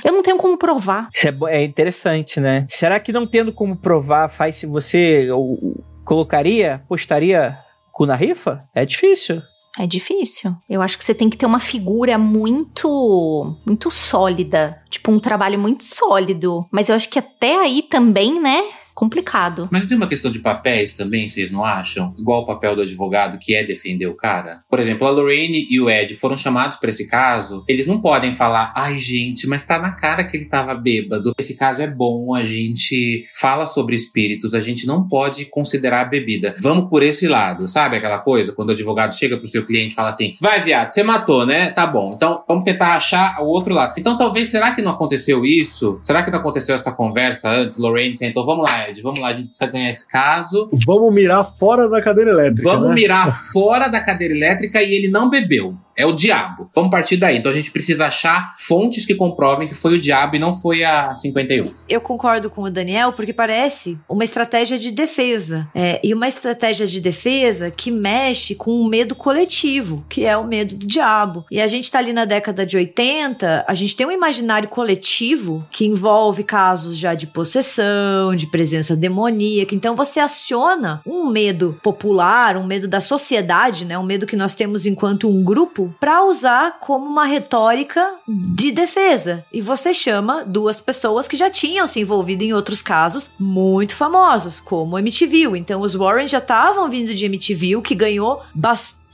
Eu não tenho como provar. Isso é, é interessante, né? Será que não tendo como provar faz se você o- colocaria, postaria cu na rifa? É difícil. É difícil. Eu acho que você tem que ter uma figura muito, muito sólida. Tipo, um trabalho muito sólido. Mas eu acho que até aí também, né? Complicado. Mas tem uma questão de papéis também, vocês não acham? Igual o papel do advogado, que é defender o cara. Por exemplo, a Lorraine e o Ed foram chamados pra esse caso. Eles não podem falar, ai gente, mas tá na cara que ele tava bêbado. Esse caso é bom, a gente fala sobre espíritos, a gente não pode considerar a bebida. Vamos por esse lado, sabe aquela coisa? Quando o advogado chega pro seu cliente e fala assim, vai viado, você matou, né? Tá bom, então vamos tentar achar o outro lado. Então talvez, será que não aconteceu isso? Será que não aconteceu essa conversa antes? Lorraine sentou, vamos lá, Vamos lá, a gente precisa ganhar esse caso. Vamos mirar fora da cadeira elétrica. Vamos né? mirar fora da cadeira elétrica e ele não bebeu. É o diabo. Vamos partir daí. Então a gente precisa achar fontes que comprovem que foi o diabo e não foi a 51. Eu concordo com o Daniel, porque parece uma estratégia de defesa. É, e uma estratégia de defesa que mexe com o medo coletivo, que é o medo do diabo. E a gente tá ali na década de 80, a gente tem um imaginário coletivo que envolve casos já de possessão, de presença demoníaca. Então você aciona um medo popular, um medo da sociedade, né? Um medo que nós temos enquanto um grupo, para usar como uma retórica de defesa. E você chama duas pessoas que já tinham se envolvido em outros casos muito famosos, como MTV. Então os Warren já estavam vindo de MTV, que ganhou bastante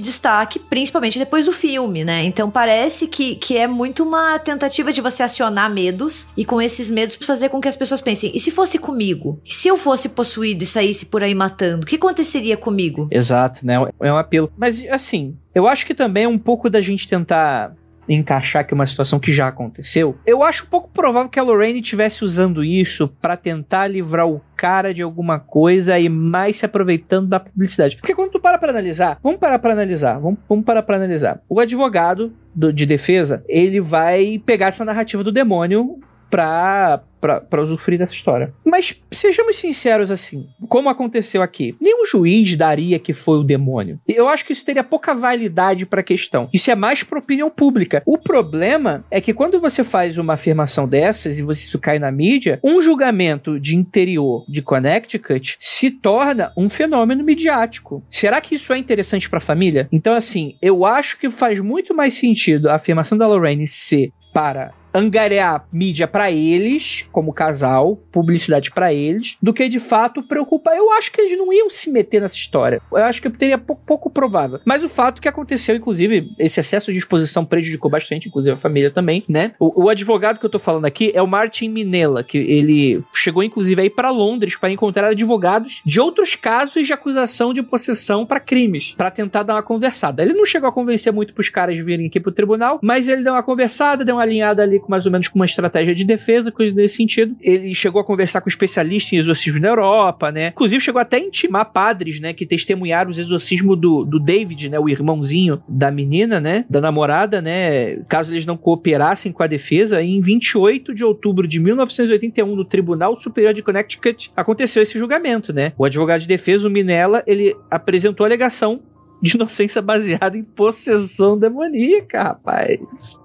destaque, principalmente depois do filme, né? Então parece que, que é muito uma tentativa de você acionar medos e com esses medos fazer com que as pessoas pensem: e se fosse comigo? E se eu fosse possuído e saísse por aí matando? O que aconteceria comigo? Exato, né? É um apelo. Mas, assim, eu acho que também é um pouco da gente tentar encaixar aqui uma situação que já aconteceu. Eu acho pouco provável que a Lorraine estivesse usando isso pra tentar livrar o cara de alguma coisa e mais se aproveitando da publicidade. Porque quando tu para pra analisar, vamos parar pra analisar, vamos, vamos parar pra analisar. O advogado do- de defesa, ele vai pegar essa narrativa do demônio pra, pra, pra usufruir dessa história. Mas sejamos sinceros assim, como aconteceu aqui, nenhum juiz daria que foi o demônio. Eu acho que isso teria pouca validade pra questão. Isso é mais pra opinião pública. O problema é que quando você faz uma afirmação dessas e você isso cai na mídia, um julgamento de interior de Connecticut se torna um fenômeno midiático. Será que isso é interessante pra família? Então assim, eu acho que faz muito mais sentido a afirmação da Lorraine ser para angariar mídia pra eles, como casal, publicidade pra eles, do que de fato preocupar. Eu acho que eles não iam se meter nessa história. Eu acho que teria pouco, pouco provável. Mas o fato que aconteceu, inclusive, esse excesso de exposição prejudicou bastante, inclusive a família também, né? O, o advogado que eu tô falando aqui é o Martin Minella, que ele chegou inclusive aí para Londres para encontrar advogados de outros casos de acusação de possessão para crimes, para tentar dar uma conversada. Ele não chegou a convencer muito pros caras virem aqui pro tribunal, mas ele deu uma conversada, deu uma alinhada ali com mais ou menos com uma estratégia de defesa, coisa nesse sentido. Ele chegou a conversar com especialistas em exorcismo na Europa, né? Inclusive chegou até a intimar padres, né, que testemunharam os exorcismos do, do David, né, o irmãozinho da menina, né, da namorada, né, caso eles não cooperassem com a defesa, em 28 de outubro de 1981, no Tribunal Superior de Connecticut, aconteceu esse julgamento, né? O advogado de defesa, o Minella, ele apresentou a alegação de inocência baseada em possessão demoníaca, rapaz.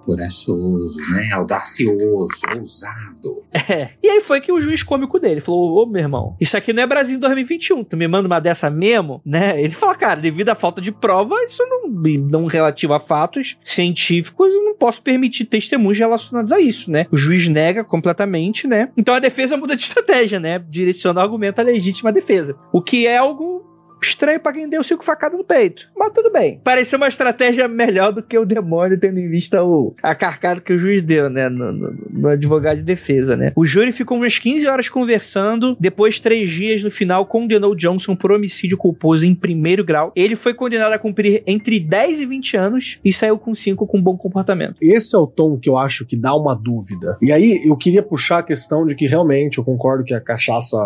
Corajoso, né? Audacioso, ousado. É. E aí foi que o juiz cômico dele falou: Ô, meu irmão, isso aqui não é Brasil em 2021. Tu me manda uma dessa mesmo, né? Ele fala, cara, devido à falta de prova, isso não, não relativo a fatos científicos, eu não posso permitir testemunhos relacionados a isso, né? O juiz nega completamente, né? Então a defesa muda de estratégia, né? Direciona o argumento à legítima defesa. O que é algo estranho pra quem deu cinco facadas no peito. Mas tudo bem. Pareceu uma estratégia melhor do que o demônio, tendo em vista o, a carcada que o juiz deu, né? No, no, no advogado de defesa, né? O júri ficou umas 15 horas conversando. Depois, três dias no final, condenou Johnson por homicídio culposo em primeiro grau. Ele foi condenado a cumprir entre 10 e 20 anos e saiu com 5 com bom comportamento. Esse é o tom que eu acho que dá uma dúvida. E aí eu queria puxar a questão de que realmente eu concordo que a cachaça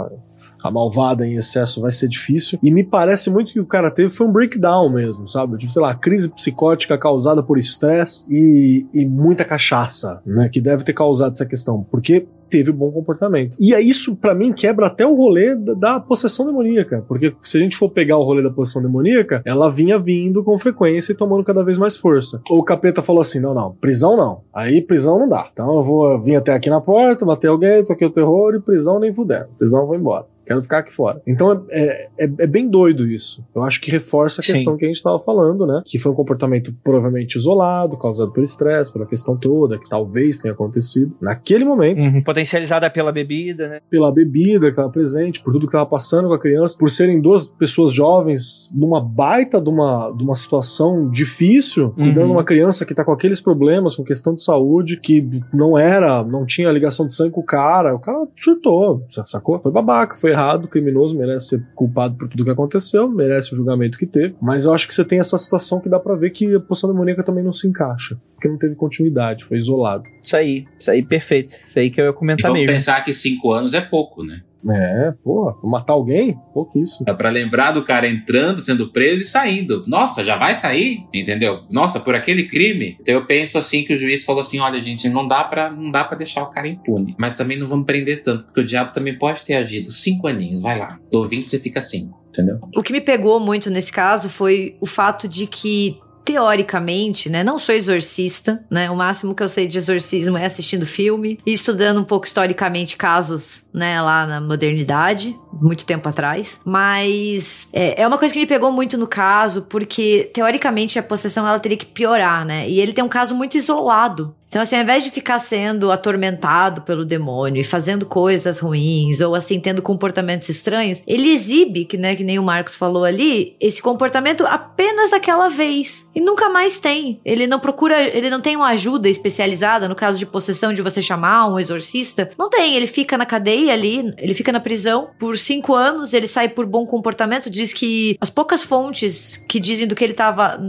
a malvada em excesso vai ser difícil. E me parece muito que o cara teve foi um breakdown mesmo, sabe? Tipo, sei lá, crise psicótica causada por estresse e, e muita cachaça, né? Que deve ter causado essa questão. Porque teve bom comportamento. E aí isso, para mim, quebra até o rolê da, da, possessão demoníaca. Porque se a gente for pegar o rolê da possessão demoníaca, ela vinha vindo com frequência e tomando cada vez mais força. O capeta falou assim: não, não, prisão não. Aí prisão não dá. Então eu vou vir até aqui na porta, bater alguém, toquei o terror e prisão nem fuder. Prisão vou embora. Quero ficar aqui fora. Então é, é, é bem doido isso. Eu acho que reforça a Sim. questão que a gente estava falando, né? Que foi um comportamento provavelmente isolado, causado por estresse, pela questão toda, que talvez tenha acontecido naquele momento, Uhum. Potencializada pela bebida, né? pela bebida que estava presente, por tudo que estava passando com a criança, por serem duas pessoas jovens numa baita de uma, de uma situação difícil, cuidando Uhum. de uma criança que tá com aqueles problemas, com questão de saúde, que não era, não tinha ligação de sangue com o cara. O cara surtou, sacou? Foi babaca, foi errado, criminoso, merece ser culpado por tudo que aconteceu, merece o julgamento que teve. Mas eu acho que você tem essa situação que dá pra ver que a poção demoníaca também não se encaixa, porque não teve continuidade, foi isolado. Isso aí, isso aí, perfeito. Isso aí que eu ia E comentar vamos mesmo. pensar que cinco anos é pouco, né? É, porra, matar alguém? Pouquíssimo. Dá pra lembrar do cara entrando, sendo preso e saindo. Nossa, já vai sair? Entendeu? Nossa, por aquele crime. Então eu penso assim que o juiz falou assim: olha, gente, não dá pra, não dá pra deixar o cara impune. Mas também não vamos prender tanto, porque o diabo também pode ter agido. Cinco aninhos, vai lá. Do 20 você fica cinco, entendeu? O que me pegou muito nesse caso foi o fato de que teoricamente, né, não sou exorcista, né, o máximo que eu sei de exorcismo é assistindo filme e estudando um pouco historicamente casos, né, lá na modernidade, muito tempo atrás, mas é, é uma coisa que me pegou muito no caso, porque teoricamente a possessão ela teria que piorar, né, e ele tem um caso muito isolado, então, assim, ao invés de ficar sendo atormentado pelo demônio e fazendo coisas ruins, ou assim, tendo comportamentos estranhos, ele exibe, que, né, que nem o Marcos falou ali, esse comportamento apenas aquela vez. E nunca mais tem. Ele não procura, ele não tem uma ajuda especializada, no caso de possessão, de você chamar um exorcista. Não tem, ele fica na cadeia ali, ele fica na prisão por cinco anos, ele sai por bom comportamento, diz que as poucas fontes que dizem do que ele estava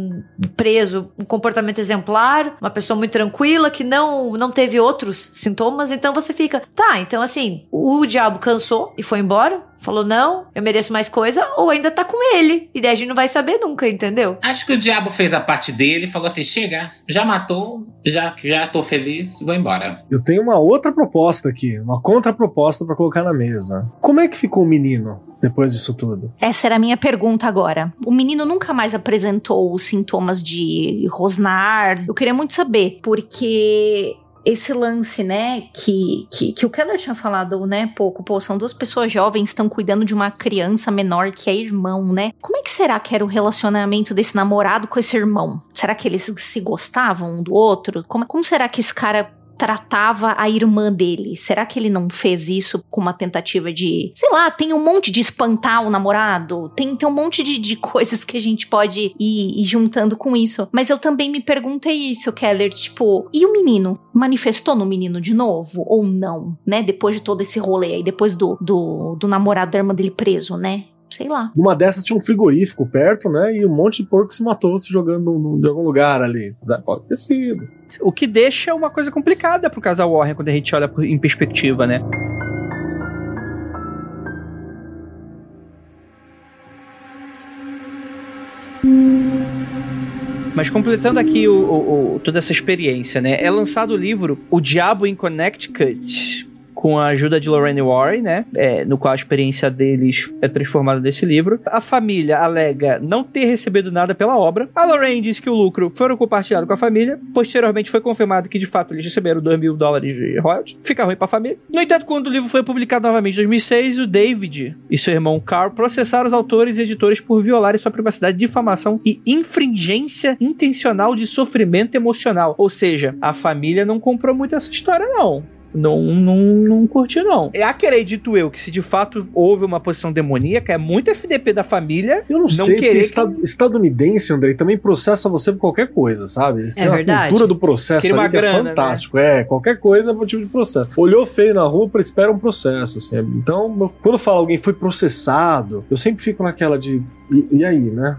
preso, um comportamento exemplar, uma pessoa muito tranquila, que não, não teve outros sintomas, então você fica, tá, então assim, o diabo cansou e foi embora, falou, não, eu mereço mais coisa, ou ainda tá com ele, e daí a gente não vai saber nunca, entendeu? Acho que o diabo fez a parte dele e falou assim: chega, já matou, já, já tô feliz, vou embora. Eu tenho uma outra proposta aqui, uma contraproposta pra colocar na mesa. Como é que ficou o menino depois disso tudo? Essa era a minha pergunta agora. O menino nunca mais apresentou os sintomas de rosnar. Eu queria muito saber, porque esse lance, né, que, que, que o Keller tinha falado, né, pouco, pô, são duas pessoas jovens estão cuidando de uma criança menor que é irmão, né? Como é que será que era o relacionamento desse namorado com esse irmão? Será que eles se gostavam um do outro? Como, como será que esse cara tratava a irmã dele? Será que ele não fez isso com uma tentativa de, sei lá, tem um monte de espantar o namorado, tem, tem um monte de, de coisas que a gente pode ir, ir juntando com isso. Mas eu também me perguntei isso, Keller, tipo, e o menino? Manifestou no menino de novo? Ou não, né? Depois de todo esse rolê aí, depois do, do, do namorado da irmã dele preso, né? Sei lá. Numa dessas tinha um frigorífico perto, né? E um monte de porco se matou se jogando no- no- de algum lugar ali. Pode ter sido. O que deixa uma coisa complicada pro casal Warren quando a gente olha em perspectiva, né? Mas completando aqui o- o- o- toda essa experiência, né? É lançado o livro O Diabo em Connecticut, com a ajuda de Lorraine Warren, né? É, no qual a experiência deles é transformada nesse livro. A família alega não ter recebido nada pela obra. A Lorraine diz que o lucro foram compartilhado com a família. Posteriormente foi confirmado que de fato eles receberam 2 mil dólares de royalties. Fica ruim pra família. No entanto, quando o livro foi publicado novamente em 2006, o David e seu irmão Carl processaram os autores e editores por violarem sua privacidade, difamação e infringência intencional de sofrimento emocional. Ou seja, a família não comprou muito essa história, não. Não, não, não curtiu, não. É acredito eu que se de fato houve uma posição demoníaca, é muito FDP da família Eu não, não sei, porque querer esta- estadunidense, André, também processa você por qualquer coisa, sabe? Eles É têm verdade. cultura do processo ali que é grana, né? fantástico. É, qualquer coisa é motivo de processo. Olhou feio na rua, espera um processo, assim. Então, quando fala alguém foi processado, eu sempre fico naquela de... E, e aí, né?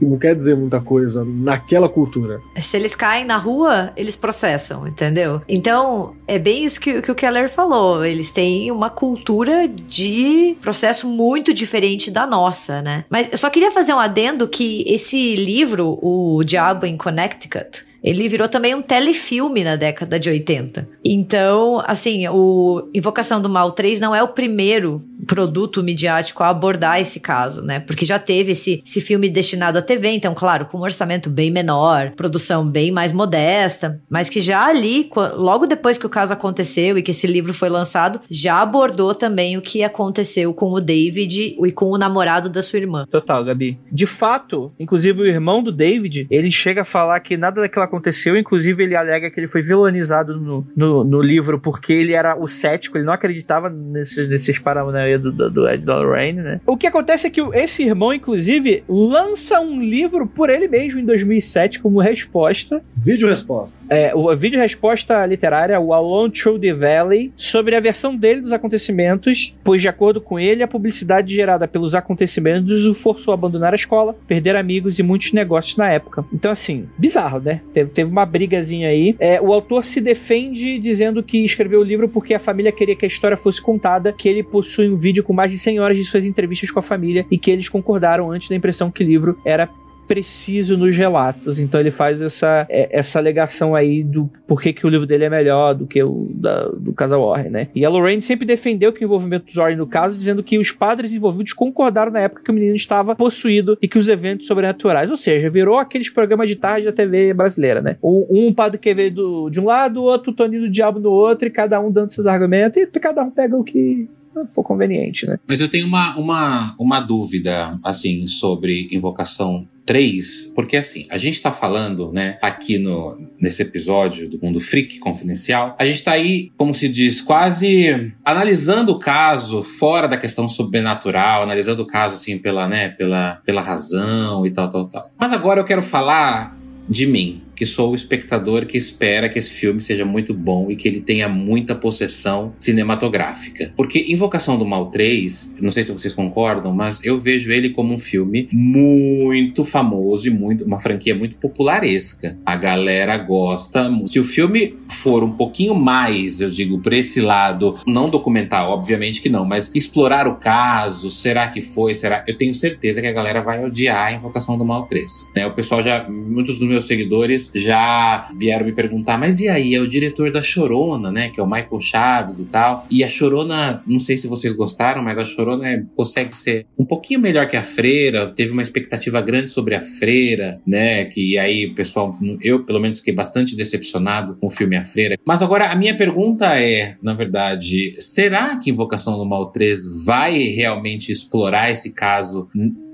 Não quer dizer muita coisa naquela cultura. Se eles caem na rua, eles processam, entendeu? Então, é bem isso que, que o Keller falou. Eles têm uma cultura de processo muito diferente da nossa, né? Mas eu só queria fazer um adendo que esse livro, O Diabo em Connecticut, ele virou também um telefilme na década de 80. Então, assim, o Invocação do Mal 3 não é o primeiro produto midiático a abordar esse caso, né? Porque já teve esse, esse filme destinado à TV, então, claro, com um orçamento bem menor, produção bem mais modesta, mas que já ali, logo depois que o caso aconteceu e que esse livro foi lançado, já abordou também o que aconteceu com o David e com o namorado da sua irmã. Total, Gabi. De fato, inclusive o irmão do David, ele chega a falar que nada daquilo aconteceu, inclusive ele alega que ele foi vilanizado no, no, no livro porque ele era o cético, ele não acreditava nesses, nesses paranoia do, do, do Ed Lorraine, né? O que acontece é que esse irmão, inclusive, lança um livro por ele mesmo em 2007 como resposta Vídeo resposta. é, o vídeo resposta literária, o Alone Through the Valley, sobre a versão dele dos acontecimentos, pois de acordo com ele, a publicidade gerada pelos acontecimentos o forçou a abandonar a escola, perder amigos e muitos negócios na época. Então, assim, bizarro, né? Teve, teve uma brigazinha aí. É, o autor se defende dizendo que escreveu o livro porque a família queria que a história fosse contada, que ele possui um vídeo com mais de 100 horas de suas entrevistas com a família e que eles concordaram antes da impressão que o livro era preciso nos relatos. Então ele faz essa, é, essa alegação aí do porquê que o livro dele é melhor do que o da- do casal Warren, né? E a Lorraine sempre defendeu que o envolvimento dos Warren no caso, dizendo que os padres envolvidos concordaram na época que o menino estava possuído e que os eventos sobrenaturais, ou seja, virou aqueles programas de tarde da TV brasileira, né? Um, padre que veio do, de um lado, o outro o Toninho do Diabo no outro, e cada um dando seus argumentos, e cada um pega o que for conveniente, né? Mas eu tenho uma, uma, uma dúvida, assim, sobre Invocação 3, porque assim, a gente tá falando, né, aqui no, nesse episódio do Mundo Freak Confidencial, a gente tá aí, como se diz, quase analisando o caso fora da questão sobrenatural, analisando o caso, assim, pela, né, pela, pela razão e tal, tal, tal. Mas agora eu quero falar de mim, que sou o espectador que espera que esse filme seja muito bom e que ele tenha muita possessão cinematográfica. Porque Invocação do Mal 3, não sei se vocês concordam, mas eu vejo ele como um filme muito famoso e muito uma franquia muito popularesca. A galera gosta. Se o filme for um pouquinho mais, eu digo, por esse lado, não documental, obviamente que não, mas explorar o caso, será que foi, será? Eu tenho certeza que a galera vai odiar a Invocação do Mal 3. Né? O pessoal já, muitos dos meus seguidores já vieram me perguntar, mas e aí, é o diretor da Chorona, né, que é o Michael Chaves e tal. E a Chorona, não sei se vocês gostaram, mas a Chorona é- consegue ser um pouquinho melhor que a Freira, teve uma expectativa grande sobre a Freira, né, que aí pessoal, eu pelo menos fiquei bastante decepcionado com o filme A Freira. Mas agora a minha pergunta é, na verdade, será que Invocação do Mal 3 vai realmente explorar esse caso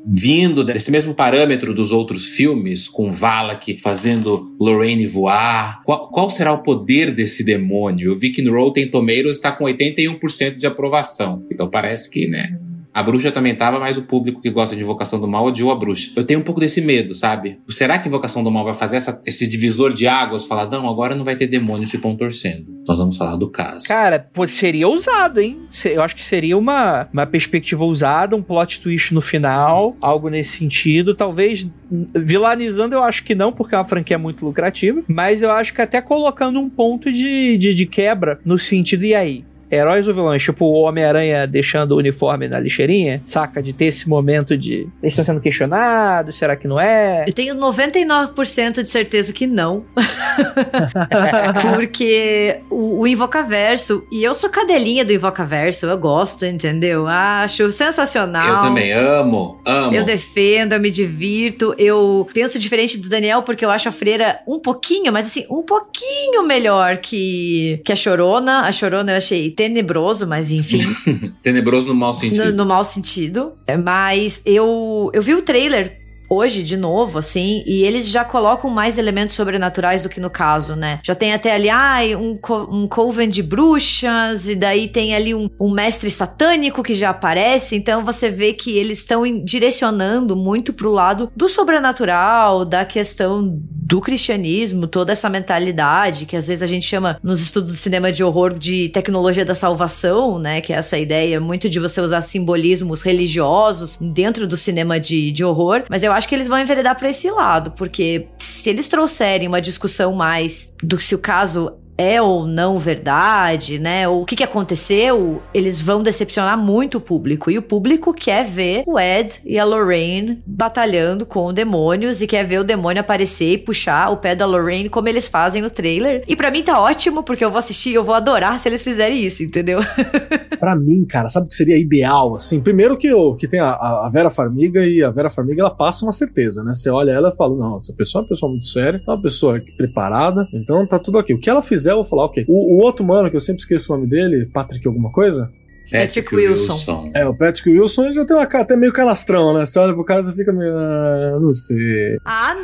vindo desse mesmo parâmetro dos outros filmes, com Valak fazendo Lorraine voar? Qual, qual será o poder desse demônio? Eu vi que no Rotten Tomatoes está com 81% de aprovação. Então parece que, né? A bruxa também tava, mas o público que gosta de Invocação do Mal odiou a bruxa. Eu tenho um pouco desse medo, sabe? Será que Invocação do Mal vai fazer essa- esse divisor de águas? Falar, não, agora não vai ter demônio se contorcendo. Nós vamos falar do caso. Cara, pô, seria ousado, hein? Eu acho que seria uma, uma perspectiva ousada, um plot twist no final, algo nesse sentido. Talvez vilanizando, eu acho que não, porque é uma franquia muito lucrativa. Mas eu acho que até colocando um ponto de, de, de quebra no sentido, e aí? Heróis ou vilões? Tipo o Homem-Aranha deixando o uniforme na lixeirinha, saca? De ter esse momento de. Eles estão sendo questionados, será que não é? Eu tenho 99% de certeza que não. Porque o, o Invocaverso, e eu sou cadelinha do Invocaverso, eu gosto, entendeu? Acho sensacional. Eu também amo, amo. Eu defendo, eu me divirto. Eu penso diferente do Daniel, porque eu acho a freira um pouquinho, mas assim, um pouquinho melhor que, que a Chorona. A Chorona eu achei tenebroso, mas enfim. Tenebroso no mau sentido. No, no mau sentido. É, Mas eu, eu vi o trailer hoje de novo, assim, e eles já colocam mais elementos sobrenaturais do que no caso, né? Já tem até ali, ai, um, co um coven de bruxas, e daí tem ali um, um mestre satânico que já aparece, então você vê que eles estão direcionando muito pro lado do sobrenatural, da questão do cristianismo, toda essa mentalidade que às vezes a gente chama nos estudos de cinema de horror de tecnologia da salvação, né? Que é essa ideia muito de você usar simbolismos religiosos dentro do cinema de, de horror. Mas eu acho que eles vão enveredar pra esse lado, porque se eles trouxerem uma discussão mais do se o caso é ou não verdade, né? O que, que aconteceu, eles vão decepcionar muito o público. E o público quer ver o Ed e a Lorraine batalhando com demônios e quer ver o demônio aparecer e puxar o pé da Lorraine como eles fazem no trailer. E pra mim tá ótimo, porque eu vou assistir e eu vou adorar se eles fizerem isso, entendeu? Pra mim, cara, sabe o que seria ideal, assim? Primeiro que, o, que tem a, a Vera Farmiga e a Vera Farmiga, ela passa uma certeza, né? Você olha ela e fala, não, essa pessoa é uma pessoa muito séria, é uma pessoa preparada, então tá tudo aqui. O que ela fizer, eu vou falar, ok. O, o outro mano, que eu sempre esqueço o nome dele, Patrick alguma coisa? Patrick Wilson. É, o Patrick Wilson, já tem uma cara até meio canastrão, né? Você olha pro cara e você fica meio, ah, não sei. Ah,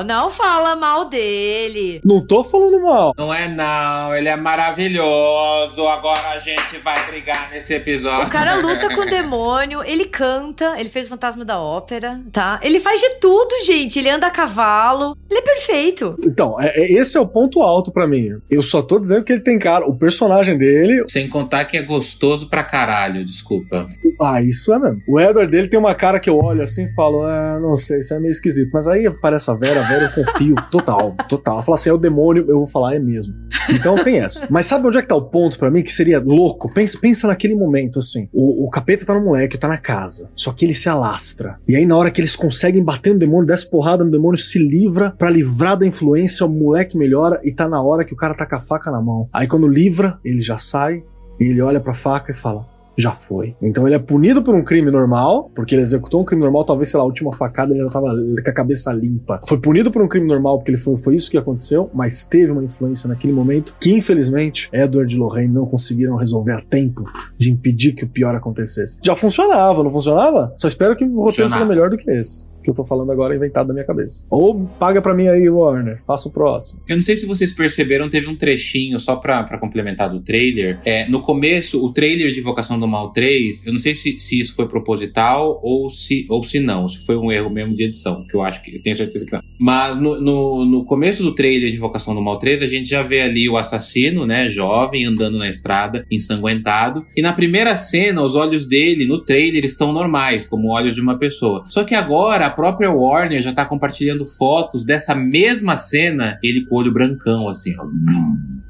não! Não fala mal dele! Não tô falando mal. Não é não, ele é maravilhoso. Agora a gente vai brigar nesse episódio. O cara luta com o demônio, ele canta, ele fez o Fantasma da Ópera, tá? Ele faz de tudo, gente. Ele anda a cavalo. Ele é perfeito. Então, é- é- esse é o ponto alto pra mim. Eu só tô dizendo que ele tem cara. O personagem dele. Sem contar que é gostoso pra caralho, desculpa. Ah, isso é mesmo. O Edward dele tem uma cara que eu olho assim e falo, ah, não sei, isso é meio esquisito. Mas aí aparece a Vera, a Vera eu confio total, total. Ela fala assim, é o demônio, eu vou falar, é mesmo. Então tem essa. Mas sabe onde é que tá o ponto pra mim que seria louco? Pensa, pensa naquele momento assim. O, o capeta tá no moleque, tá na casa. Só que ele se alastra. E aí na hora que eles conseguem bater no demônio, desce porrada no demônio, se livra pra livrar da influência, o moleque melhora e tá na hora que o cara tá com a faca na mão. Aí quando livra, ele já sai e ele olha pra faca e fala: já foi. Então ele é punido por um crime normal, porque ele executou um crime normal, talvez, sei lá, a última facada ele já tava com a cabeça limpa. Foi punido por um crime normal, porque ele foi, foi isso que aconteceu, mas teve uma influência naquele momento que, infelizmente, Edward e Lorraine não conseguiram resolver a tempo de impedir que o pior acontecesse. Já funcionava, não funcionava? Só espero que o roteiro seja melhor do que esse. Que eu tô falando agora é inventado da minha cabeça. Ou paga pra mim aí, Warner. Faça o próximo. Eu não sei se vocês perceberam, teve um trechinho só pra, pra complementar do trailer. É, no começo, o trailer de Invocação do Mal 3, eu não sei se, se isso foi proposital ou se, ou se não, se foi um erro mesmo de edição, que eu acho que eu tenho certeza que não. Mas no, no, no começo do trailer de Invocação do Mal 3, a gente já vê ali o assassino, né, jovem, andando na estrada, ensanguentado. E na primeira cena, os olhos dele no trailer estão normais, como olhos de uma pessoa. Só que agora, própria Warner já tá compartilhando fotos dessa mesma cena, ele com o olho brancão, assim, ó.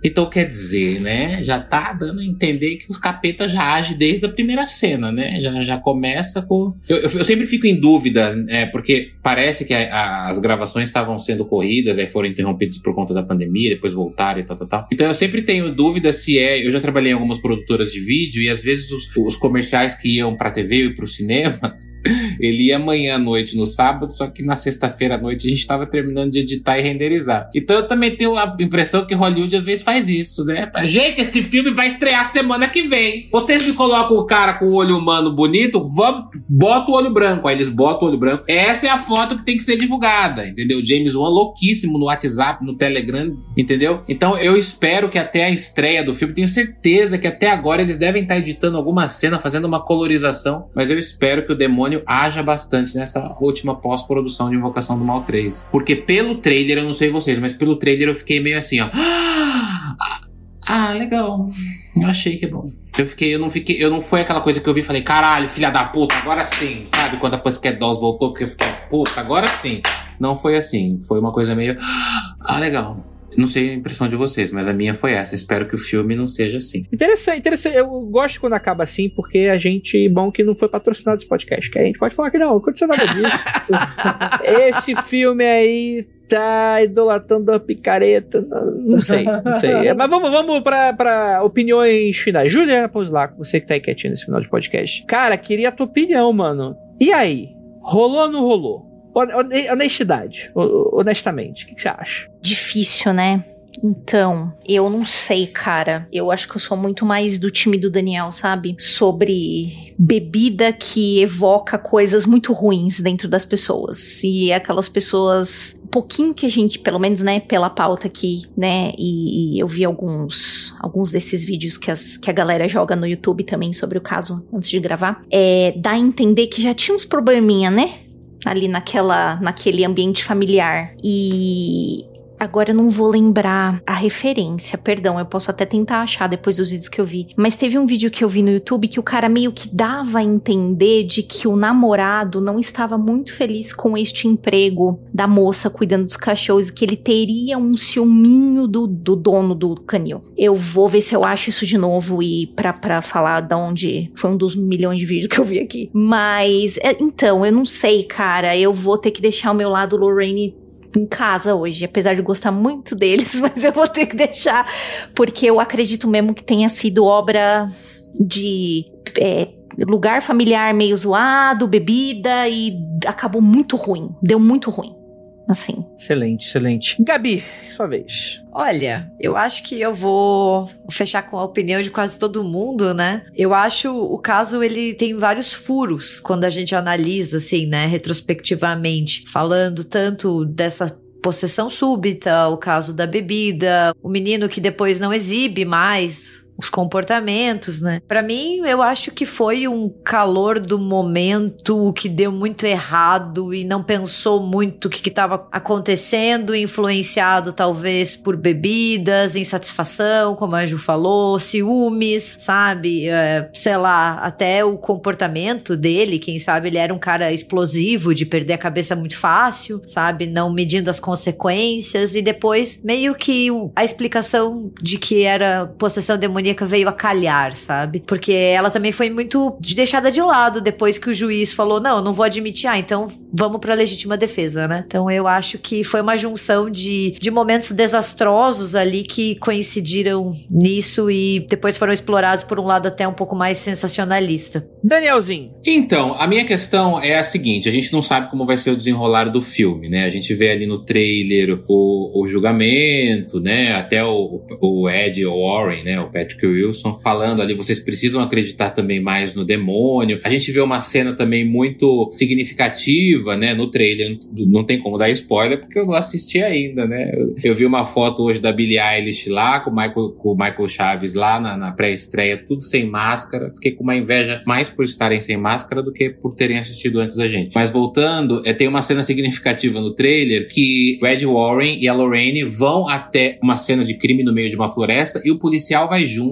Então quer dizer, né? Já tá dando a entender que os capeta já age desde a primeira cena, né? Já, já começa com. Eu, eu, eu sempre fico em dúvida, é, porque parece que a- a- as gravações estavam sendo corridas, aí foram interrompidas por conta da pandemia, depois voltaram e tal, tal, tal. Então eu sempre tenho dúvida se é. Eu já trabalhei em algumas produtoras de vídeo e às vezes os, os comerciais que iam pra TV e pro cinema. Ele ia amanhã à noite no sábado, só que na sexta-feira à noite a gente tava terminando de editar e renderizar. Então eu também tenho a impressão que Hollywood às vezes faz isso, né? Gente, esse filme vai estrear semana que vem. Vocês me colocam o cara com o olho humano bonito, vamos, bota o olho branco. Aí eles botam o olho branco. Essa é a foto que tem que ser divulgada, entendeu? James Wan louquíssimo no WhatsApp, no Telegram, entendeu? Então eu espero que até a estreia do filme, tenho certeza que até agora eles devem estar editando alguma cena, fazendo uma colorização, mas eu espero que o demônio haja bastante nessa última pós-produção de Invocação do Mal 3. Porque pelo trailer, eu não sei vocês, mas pelo trailer eu fiquei meio assim, ó. Ah, legal. Eu achei que é bom. Eu fiquei, eu não fiquei, eu não foi aquela coisa que eu vi e falei, caralho, filha da puta, agora sim. Sabe quando a Pussycat Dolls voltou, porque eu fiquei, puta, agora sim. Não foi assim. Foi uma coisa meio. Ah, legal. Não sei a impressão de vocês, mas a minha foi essa. Espero que o filme não seja assim. Interessante, interessante. Eu gosto quando acaba assim, porque a gente, bom que não foi patrocinado esse podcast, que a gente pode falar que não, não aconteceu nada disso. esse filme aí tá idolatrando a picareta. Não sei, não sei. Mas vamos, vamos pra, pra opiniões finais. Juliana lá, você que tá aí quietinho nesse final de podcast. Cara, queria a tua opinião, mano. E aí? Rolou ou não rolou? Honestidade, honestamente, o que você acha? Difícil, né? Então, eu não sei, cara. Eu acho que eu sou muito mais do time do Daniel, sabe? Sobre bebida que evoca coisas muito ruins dentro das pessoas. E aquelas pessoas. Um pouquinho que a gente, pelo menos, né, pela pauta aqui, né? E, e eu vi alguns, alguns desses vídeos que, as, que a galera joga no YouTube também sobre o caso antes de gravar. É, dá a entender que já tinha uns probleminha, né? Ali naquela, naquele ambiente familiar. E Agora eu não vou lembrar a referência, perdão, eu posso até tentar achar depois dos vídeos que eu vi. Mas teve um vídeo que eu vi no YouTube que o cara meio que dava a entender de que o namorado não estava muito feliz com este emprego da moça cuidando dos cachorros e que ele teria um ciúminho do, do dono do canil. Eu vou ver se eu acho isso de novo e pra, pra falar de onde foi um dos milhões de vídeos que eu vi aqui. Mas, é, então, eu não sei, cara. Eu vou ter que deixar o meu lado Lorraine em casa hoje, apesar de gostar muito deles, mas eu vou ter que deixar, porque eu acredito mesmo que tenha sido obra de é, lugar familiar meio zoado, bebida e acabou muito ruim, deu muito ruim. Assim. Excelente, excelente. Gabi, sua vez. Olha, eu acho que eu vou fechar com a opinião de quase todo mundo, né? Eu acho o caso ele tem vários furos quando a gente analisa assim, né, retrospectivamente, falando tanto dessa possessão súbita, o caso da bebida, o menino que depois não exibe mais os comportamentos, né? Para mim, eu acho que foi um calor do momento que deu muito errado e não pensou muito o que estava acontecendo, influenciado talvez por bebidas, insatisfação, como a Anjo falou, ciúmes, sabe? É, sei lá, até o comportamento dele, quem sabe ele era um cara explosivo, de perder a cabeça muito fácil, sabe? Não medindo as consequências e depois meio que a explicação de que era possessão demoníaca demoníaca veio a calhar, sabe? Porque ela também foi muito deixada de lado depois que o juiz falou: não, não vou admitir, ah, então vamos pra legítima defesa, né? Então eu acho que foi uma junção de, de momentos desastrosos ali que coincidiram nisso e depois foram explorados por um lado até um pouco mais sensacionalista. Danielzinho. Então, a minha questão é a seguinte: a gente não sabe como vai ser o desenrolar do filme, né? A gente vê ali no trailer o, o julgamento, né? Até o, o Ed Warren, né? O Patrick Patrick Wilson falando ali, vocês precisam acreditar também mais no demônio. A gente vê uma cena também muito significativa, né, no trailer. Não tem como dar spoiler porque eu não assisti ainda, né? Eu, vi uma foto hoje da Billie Eilish lá, com o Michael, com o Michael Chaves lá na, na pré-estreia, tudo sem máscara. Fiquei com uma inveja mais por estarem sem máscara do que por terem assistido antes da gente. Mas voltando, é, tem uma cena significativa no trailer que o Ed Warren e a Lorraine vão até uma cena de crime no meio de uma floresta e o policial vai junto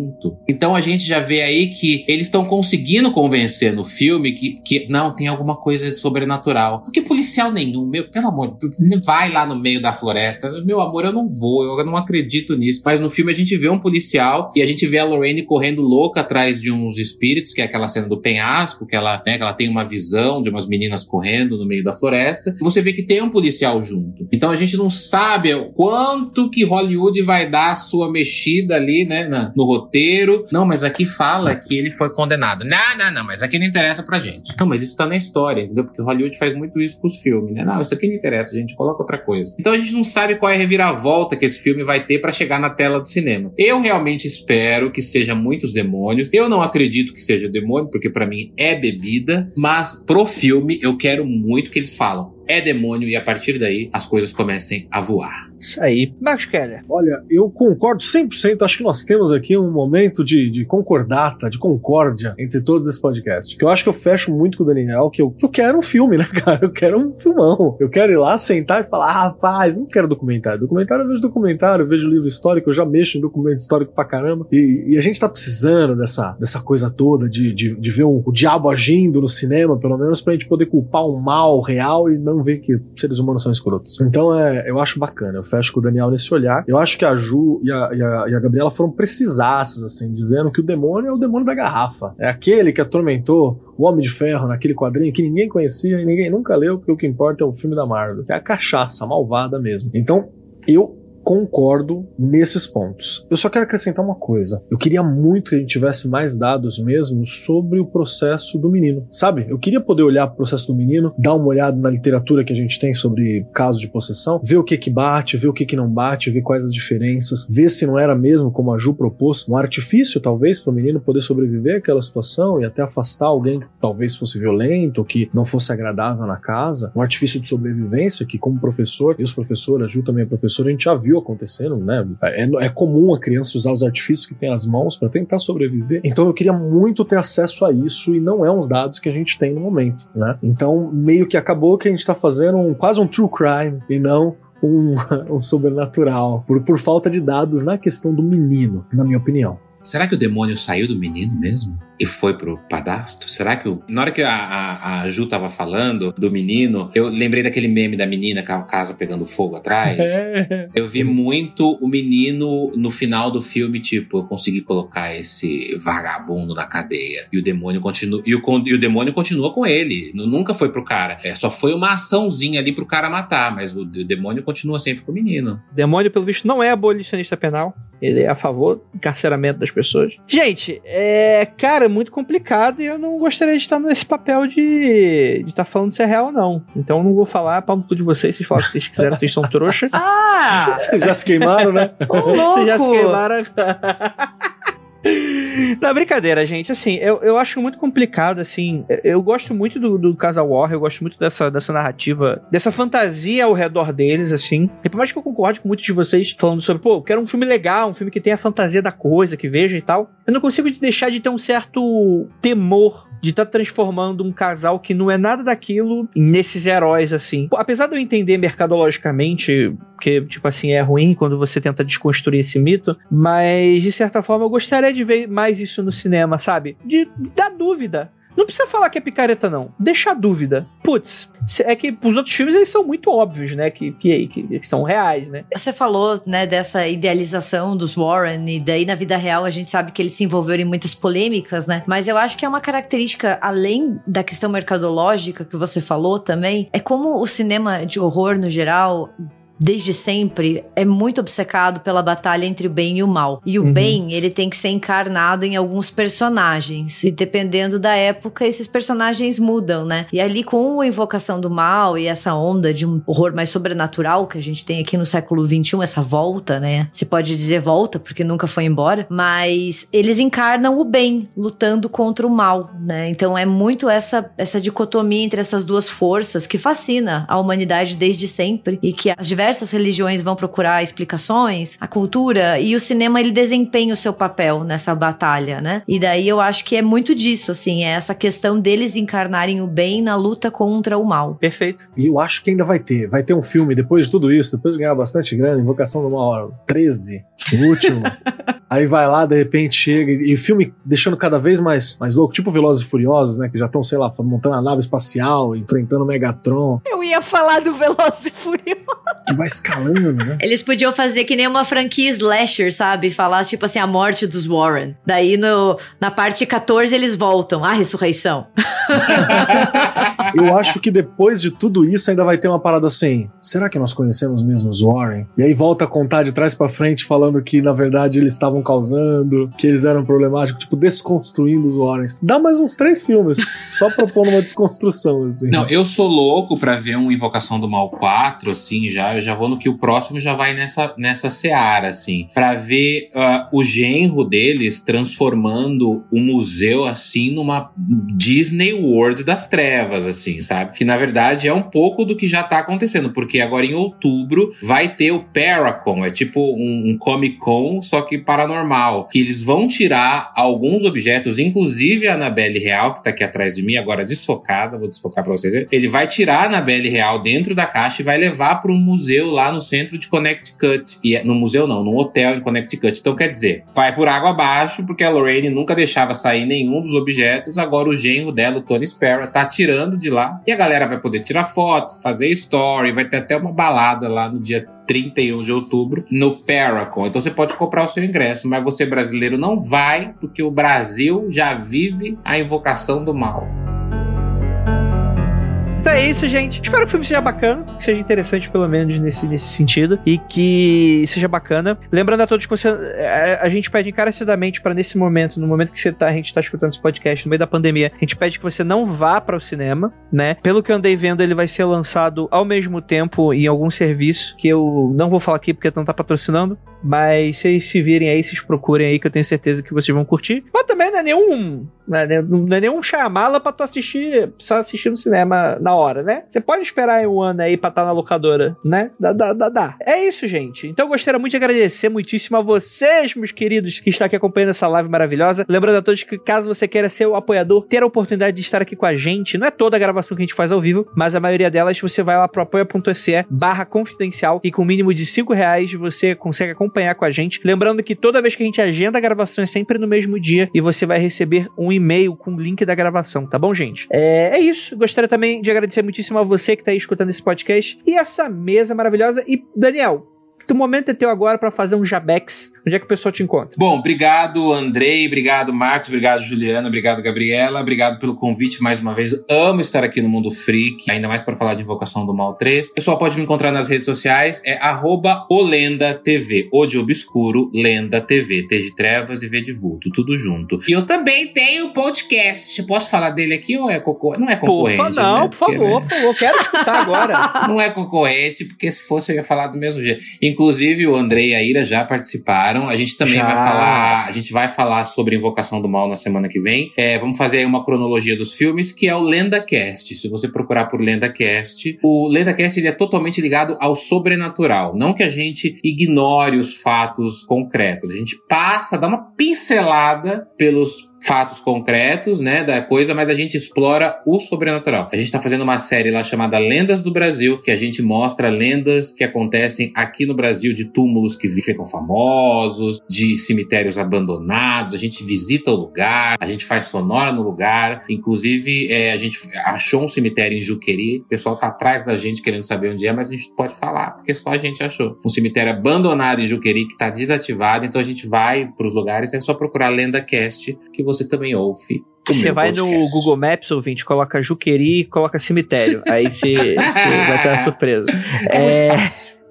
Então a gente já vê aí que eles estão conseguindo convencer no filme que, que não, tem alguma coisa de sobrenatural. Porque policial nenhum, meu, pelo amor, vai lá no meio da floresta. Meu amor, eu não vou, eu não acredito nisso. Mas no filme a gente vê um policial e a gente vê a Lorraine correndo louca atrás de uns espíritos, que é aquela cena do penhasco, que ela, né, que ela tem uma visão de umas meninas correndo no meio da floresta. Você vê que tem um policial junto. Então a gente não sabe quanto que Hollywood vai dar a sua mexida ali, né, no roteiro roteiro. Não, mas aqui fala que ele foi condenado. Não, não, não, mas aqui não interessa pra gente. Não, mas isso tá na história, entendeu? Porque Hollywood faz muito isso com os filmes, né? Não, isso aqui não interessa, a gente coloca outra coisa. Então a gente não sabe qual é a reviravolta que esse filme vai ter pra chegar na tela do cinema. Eu realmente espero que seja muitos demônios. Eu não acredito que seja demônio, porque pra mim é bebida, mas pro filme eu quero muito que eles falam é demônio e a partir daí as coisas comecem a voar. Isso aí. Marcos Keller. Olha, eu concordo 100%. Acho que nós temos aqui um momento de, de concordata, de concórdia entre todos esse podcast. Que eu acho que eu fecho muito com o Daniel, que eu, que eu quero um filme, né, cara? Eu quero um filmão. Eu quero ir lá, sentar e falar, ah, rapaz, não quero documentário. Documentário eu vejo documentário, eu vejo livro histórico, eu já mexo em documento histórico pra caramba. E, e a gente tá precisando dessa, dessa coisa toda de, de, de ver um, o diabo agindo no cinema, pelo menos pra gente poder culpar um mal real e não ver que seres humanos são escrotos. Então é, eu acho bacana. Eu fecho com o Daniel nesse olhar. Eu acho que a Ju e a, e a, e a Gabriela foram precisaças, assim, dizendo que o demônio é o demônio da garrafa. É aquele que atormentou o Homem de Ferro naquele quadrinho que ninguém conhecia e ninguém nunca leu, porque o que importa é o filme da Marvel, que é a cachaça malvada mesmo. Então, eu concordo nesses pontos. Eu só quero acrescentar uma coisa. Eu queria muito que a gente tivesse mais dados mesmo sobre o processo do menino. Sabe? Eu queria poder olhar para o processo do menino, dar uma olhada na literatura que a gente tem sobre casos de possessão, ver o que que bate, ver o que que não bate, ver quais as diferenças, ver se não era mesmo, como a Ju propôs, um artifício talvez para o menino poder sobreviver àquela situação e até afastar alguém que talvez fosse violento que não fosse agradável na casa. Um artifício de sobrevivência que, como professor, e os professores, a Ju também é professora, a gente já viu acontecendo, né? É, é comum a criança usar os artifícios que tem as mãos para tentar sobreviver. Então eu queria muito ter acesso a isso e não é uns dados que a gente tem no momento, né? Então meio que acabou que a gente tá fazendo um, quase um true crime e não um, um sobrenatural por, por falta de dados na questão do menino, na minha opinião. Será que o demônio saiu do menino mesmo? e foi pro padastro? Será que o... Na hora que a, a, a, Ju tava falando do menino, eu lembrei daquele meme da menina com a casa pegando fogo atrás. É. Eu vi muito o menino no final do filme, tipo, eu consegui colocar esse vagabundo na cadeia. E o demônio continua. E o, e o demônio continua com ele. Nunca foi pro cara. É, só foi uma açãozinha ali pro cara matar, mas o, o demônio continua sempre com o menino. O demônio, pelo visto, não é abolicionista penal. Ele é a favor do encarceramento das pessoas. Gente, é. Cara, é muito complicado e eu não gostaria de estar nesse papel de estar tá falando se é real ou não. Então eu não vou falar para tudo de vocês, vocês falam o que vocês quiserem, vocês são trouxa. ah! Vocês já se queimaram, né? vocês já se queimaram. Na brincadeira, gente, assim, eu, eu acho muito complicado, assim, eu gosto muito do, do casal War, eu gosto muito dessa, dessa narrativa, dessa fantasia ao redor deles, assim, e por mais que eu concorde com muitos de vocês falando sobre, pô, eu quero um filme legal, um filme que tenha a fantasia da coisa, que veja e tal, eu não consigo deixar de ter um certo temor de estar tá transformando um casal que não é nada daquilo nesses heróis, assim. Apesar de eu entender mercadologicamente que, tipo assim, é ruim quando você tenta desconstruir esse mito, mas de certa forma eu gostaria de ver mais isso no cinema, sabe? De dar dúvida. Não precisa falar que é picareta, não. Deixa a dúvida. Putz, é que os outros filmes eles são muito óbvios, né? Que, que, que, que, são reais, né? Você falou, né, dessa idealização dos Warren, e daí na vida real a gente sabe que eles se envolveram em muitas polêmicas, né? Mas eu acho que é uma característica, além da questão mercadológica que você falou também, é como o cinema de horror no geral desde sempre, é muito obcecado pela batalha entre o bem e o mal. E o uhum. bem, ele tem que ser encarnado em alguns personagens. E dependendo da época, esses personagens mudam, né? E ali, com a invocação do mal e essa onda de um horror mais sobrenatural que a gente tem aqui no século XXI, essa volta, né? Se pode dizer volta, porque nunca foi embora. Mas eles encarnam o bem, lutando contra o mal, né? Então é muito essa, essa dicotomia entre essas duas forças que fascina a humanidade desde sempre e que as diversas diversas religiões vão procurar explicações, a cultura e o cinema ele desempenha o seu papel nessa batalha, né? E daí eu acho que é muito disso, assim, é essa questão deles encarnarem o bem na luta contra o mal. Perfeito. E eu acho que ainda vai ter, vai ter um filme depois de tudo isso, depois de ganhar bastante grana, Invocação do Mal 13, o último. Aí vai lá, de repente chega e, o filme deixando cada vez mais, mais louco, tipo Velozes e Furiosos, né? Que já estão, sei lá, montando a nave espacial, enfrentando o Megatron. Eu ia falar do Velozes e Furiosos. Vai escalando, né? Eles podiam fazer que nem uma franquia slasher, sabe? Falar, tipo assim, a morte dos Warren. Daí no, na parte 14 eles voltam. A ressurreição. Eu acho que depois de tudo isso ainda vai ter uma parada assim. Será que nós conhecemos mesmo os Warren? E aí volta a contar de trás pra frente falando que na verdade eles estavam causando, que eles eram problemáticos, tipo desconstruindo os Warrens. Dá mais uns três filmes só propondo uma desconstrução assim. Não, eu sou louco pra ver um Invocação do Mal 4, assim, já. Já vou no que o próximo já vai nessa, nessa seara, assim. Pra ver uh, o genro deles transformando o museu, assim, numa Disney World das trevas, assim, sabe? Que na verdade é um pouco do que já tá acontecendo, porque agora em outubro vai ter o Paracon, é tipo um, um Comic Con, só que paranormal. Que eles vão tirar alguns objetos, inclusive a Anabelle Real, que tá aqui atrás de mim, agora desfocada, vou desfocar pra vocês. Ele vai tirar a Anabelle Real dentro da caixa e vai levar para um museu lá no centro de Connecticut. E é, no museu não, no hotel em Connecticut. Então quer dizer, vai por água abaixo, porque a Lorraine nunca deixava sair nenhum dos objetos. Agora o genro dela, o Tony Sparrow, tá tirando de lá. E a galera vai poder tirar foto, fazer story, vai ter até uma balada lá no dia 31 de outubro no Paracon. Então você pode comprar o seu ingresso, mas você brasileiro não vai, porque o Brasil já vive a invocação do mal. Então é isso, gente. Espero que o filme seja bacana, que seja interessante, pelo menos, nesse, nesse sentido. E que seja bacana. Lembrando a todos que você. A, a gente pede encarecidamente para nesse momento, no momento que você tá, a gente tá escutando esse podcast, no meio da pandemia, a gente pede que você não vá para o cinema, né? Pelo que eu andei vendo, ele vai ser lançado ao mesmo tempo em algum serviço, que eu não vou falar aqui porque não tá patrocinando. Mas vocês se virem aí, vocês procurem aí, que eu tenho certeza que vocês vão curtir. Mas também não é nenhum. Não é, não é nenhum chamala pra tu assistir, precisar assistir no cinema na hora, né? Você pode esperar um ano aí pra estar na locadora, né? Dá, dá, dá, dá. É isso, gente. Então eu gostaria muito de agradecer muitíssimo a vocês, meus queridos, que estão aqui acompanhando essa live maravilhosa. Lembrando a todos que, caso você queira ser o apoiador, ter a oportunidade de estar aqui com a gente, não é toda a gravação que a gente faz ao vivo, mas a maioria delas você vai lá pro apoia.se barra confidencial e com o mínimo de 5 reais você consegue acompanhar com a gente. Lembrando que toda vez que a gente agenda a gravação é sempre no mesmo dia e você vai receber um e-mail com o link da gravação, tá bom, gente? É, é isso. Gostaria também de agradecer muitíssimo a você que tá aí escutando esse podcast e essa mesa maravilhosa. E, Daniel, o momento é teu agora para fazer um Jabex. Onde é que o pessoal te encontra? Bom, obrigado, Andrei, obrigado, Marcos, obrigado, Juliana, obrigado, Gabriela, obrigado pelo convite mais uma vez. Amo estar aqui no Mundo Freak, ainda mais para falar de Invocação do Mal 3. O pessoal pode me encontrar nas redes sociais, é OlendaTV, O de Obscuro, Lenda TV, T de Trevas e V de Vulto, tudo junto. E eu também tenho podcast. Posso falar dele aqui ou é concorrente? Não é concorrente, Por favor, não, né? por favor, né? favor, quero escutar agora. Não é concorrente, porque se fosse eu ia falar do mesmo jeito. Inclusive, o Andrei e a Ira já participaram. A gente também Já. vai falar. A gente vai falar sobre Invocação do Mal na semana que vem. É, vamos fazer aí uma cronologia dos filmes, que é o LendaCast. Se você procurar por LendaCast, o LendaCast ele é totalmente ligado ao sobrenatural. Não que a gente ignore os fatos concretos. A gente passa, dá uma pincelada pelos fatos concretos, né, da coisa, mas a gente explora o sobrenatural. A gente tá fazendo uma série lá chamada Lendas do Brasil, que a gente mostra lendas que acontecem aqui no Brasil de túmulos que ficam famosos, de cemitérios abandonados, a gente visita o lugar, a gente faz sonora no lugar, inclusive é, a gente achou um cemitério em Juqueri, o pessoal tá atrás da gente querendo saber onde é, mas a gente pode falar, porque só a gente achou. Um cemitério abandonado em Juqueri que tá desativado, então a gente vai pros lugares, é só procurar LendaCast, que você também ouve. Você vai no podcast. Google Maps, ouvinte, coloca Juqueri e coloca cemitério. Aí você você vai ter uma surpresa. É, É.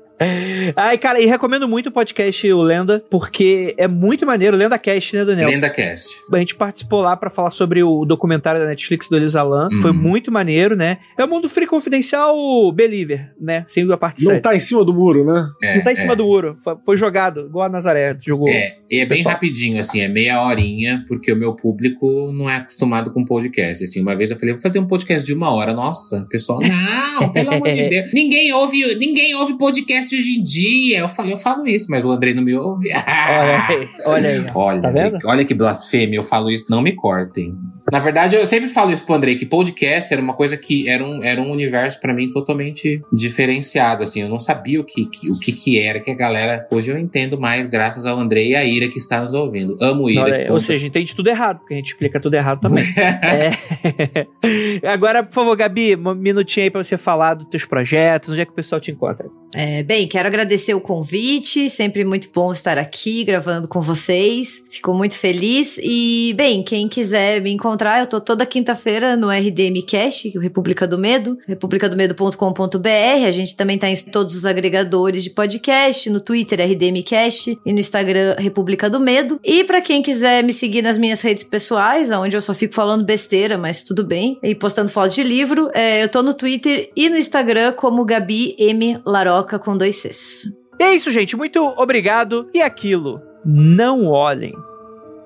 Ai, cara, e recomendo muito o podcast O Lenda, porque é muito maneiro. Lenda Cast, né, Daniel? LendaCast. A gente participou lá pra falar sobre o documentário da Netflix do Elisalan. Uhum. Foi muito maneiro, né? É o Mundo Free Confidencial Believer, né? Sem a parte Não 7. tá em cima do muro, né? É, Não tá em é. cima do muro. Foi- jogado, igual a Nazaré jogou. É, e é bem Pessoal. rapidinho, assim, é meia horinha, porque o meu público não é acostumado com podcast. Assim, uma vez eu falei, vou fazer um podcast de uma hora. Nossa, pessoal, não, pelo amor de Deus. Ninguém ouve, ninguém ouve podcast hoje em dia. Eu falei, eu falo isso, mas o Andrei não me ouve. Olha aí, olha aí. Olha, Tá vendo? olha que blasfêmia, eu falo isso, não me cortem. Na verdade, eu sempre falo isso pro Andrei, que podcast era uma coisa que era um, era um universo pra mim totalmente diferenciado, assim, eu não sabia o que, que- o que que era, que a galera, hoje eu entendo mais graças ao Andrei e a Ira que está nos ouvindo. Amo Ira. Olha ou seja, entende tudo errado, porque a gente explica tudo errado também. É. Agora, por favor, Gabi, um minutinho aí pra você falar dos teus projetos, onde é que o pessoal te encontra? É, bem, quero agradecer o convite, sempre muito bom estar aqui gravando com vocês. Fico muito feliz. E, bem, quem quiser me encontrar, eu tô toda quinta-feira no RDM Cash, o República do Medo, republicadomedo.com.br. A gente também tá em todos os agregadores de podcast, no Twitter RDM Cash e no Instagram República do Medo. E para quem quiser me seguir nas minhas redes pessoais, onde eu só fico falando besteira, mas tudo bem, e postando fotos de livro, é, eu tô no Twitter e no Instagram como Gabi M. Laroca com dois Cs. E é isso, gente. Muito obrigado. E aquilo, não olhem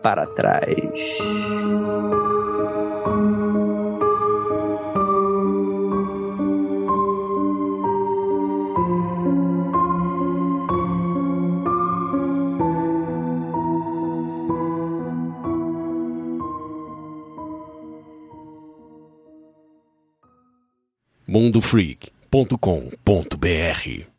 para trás. mundofreak.com.br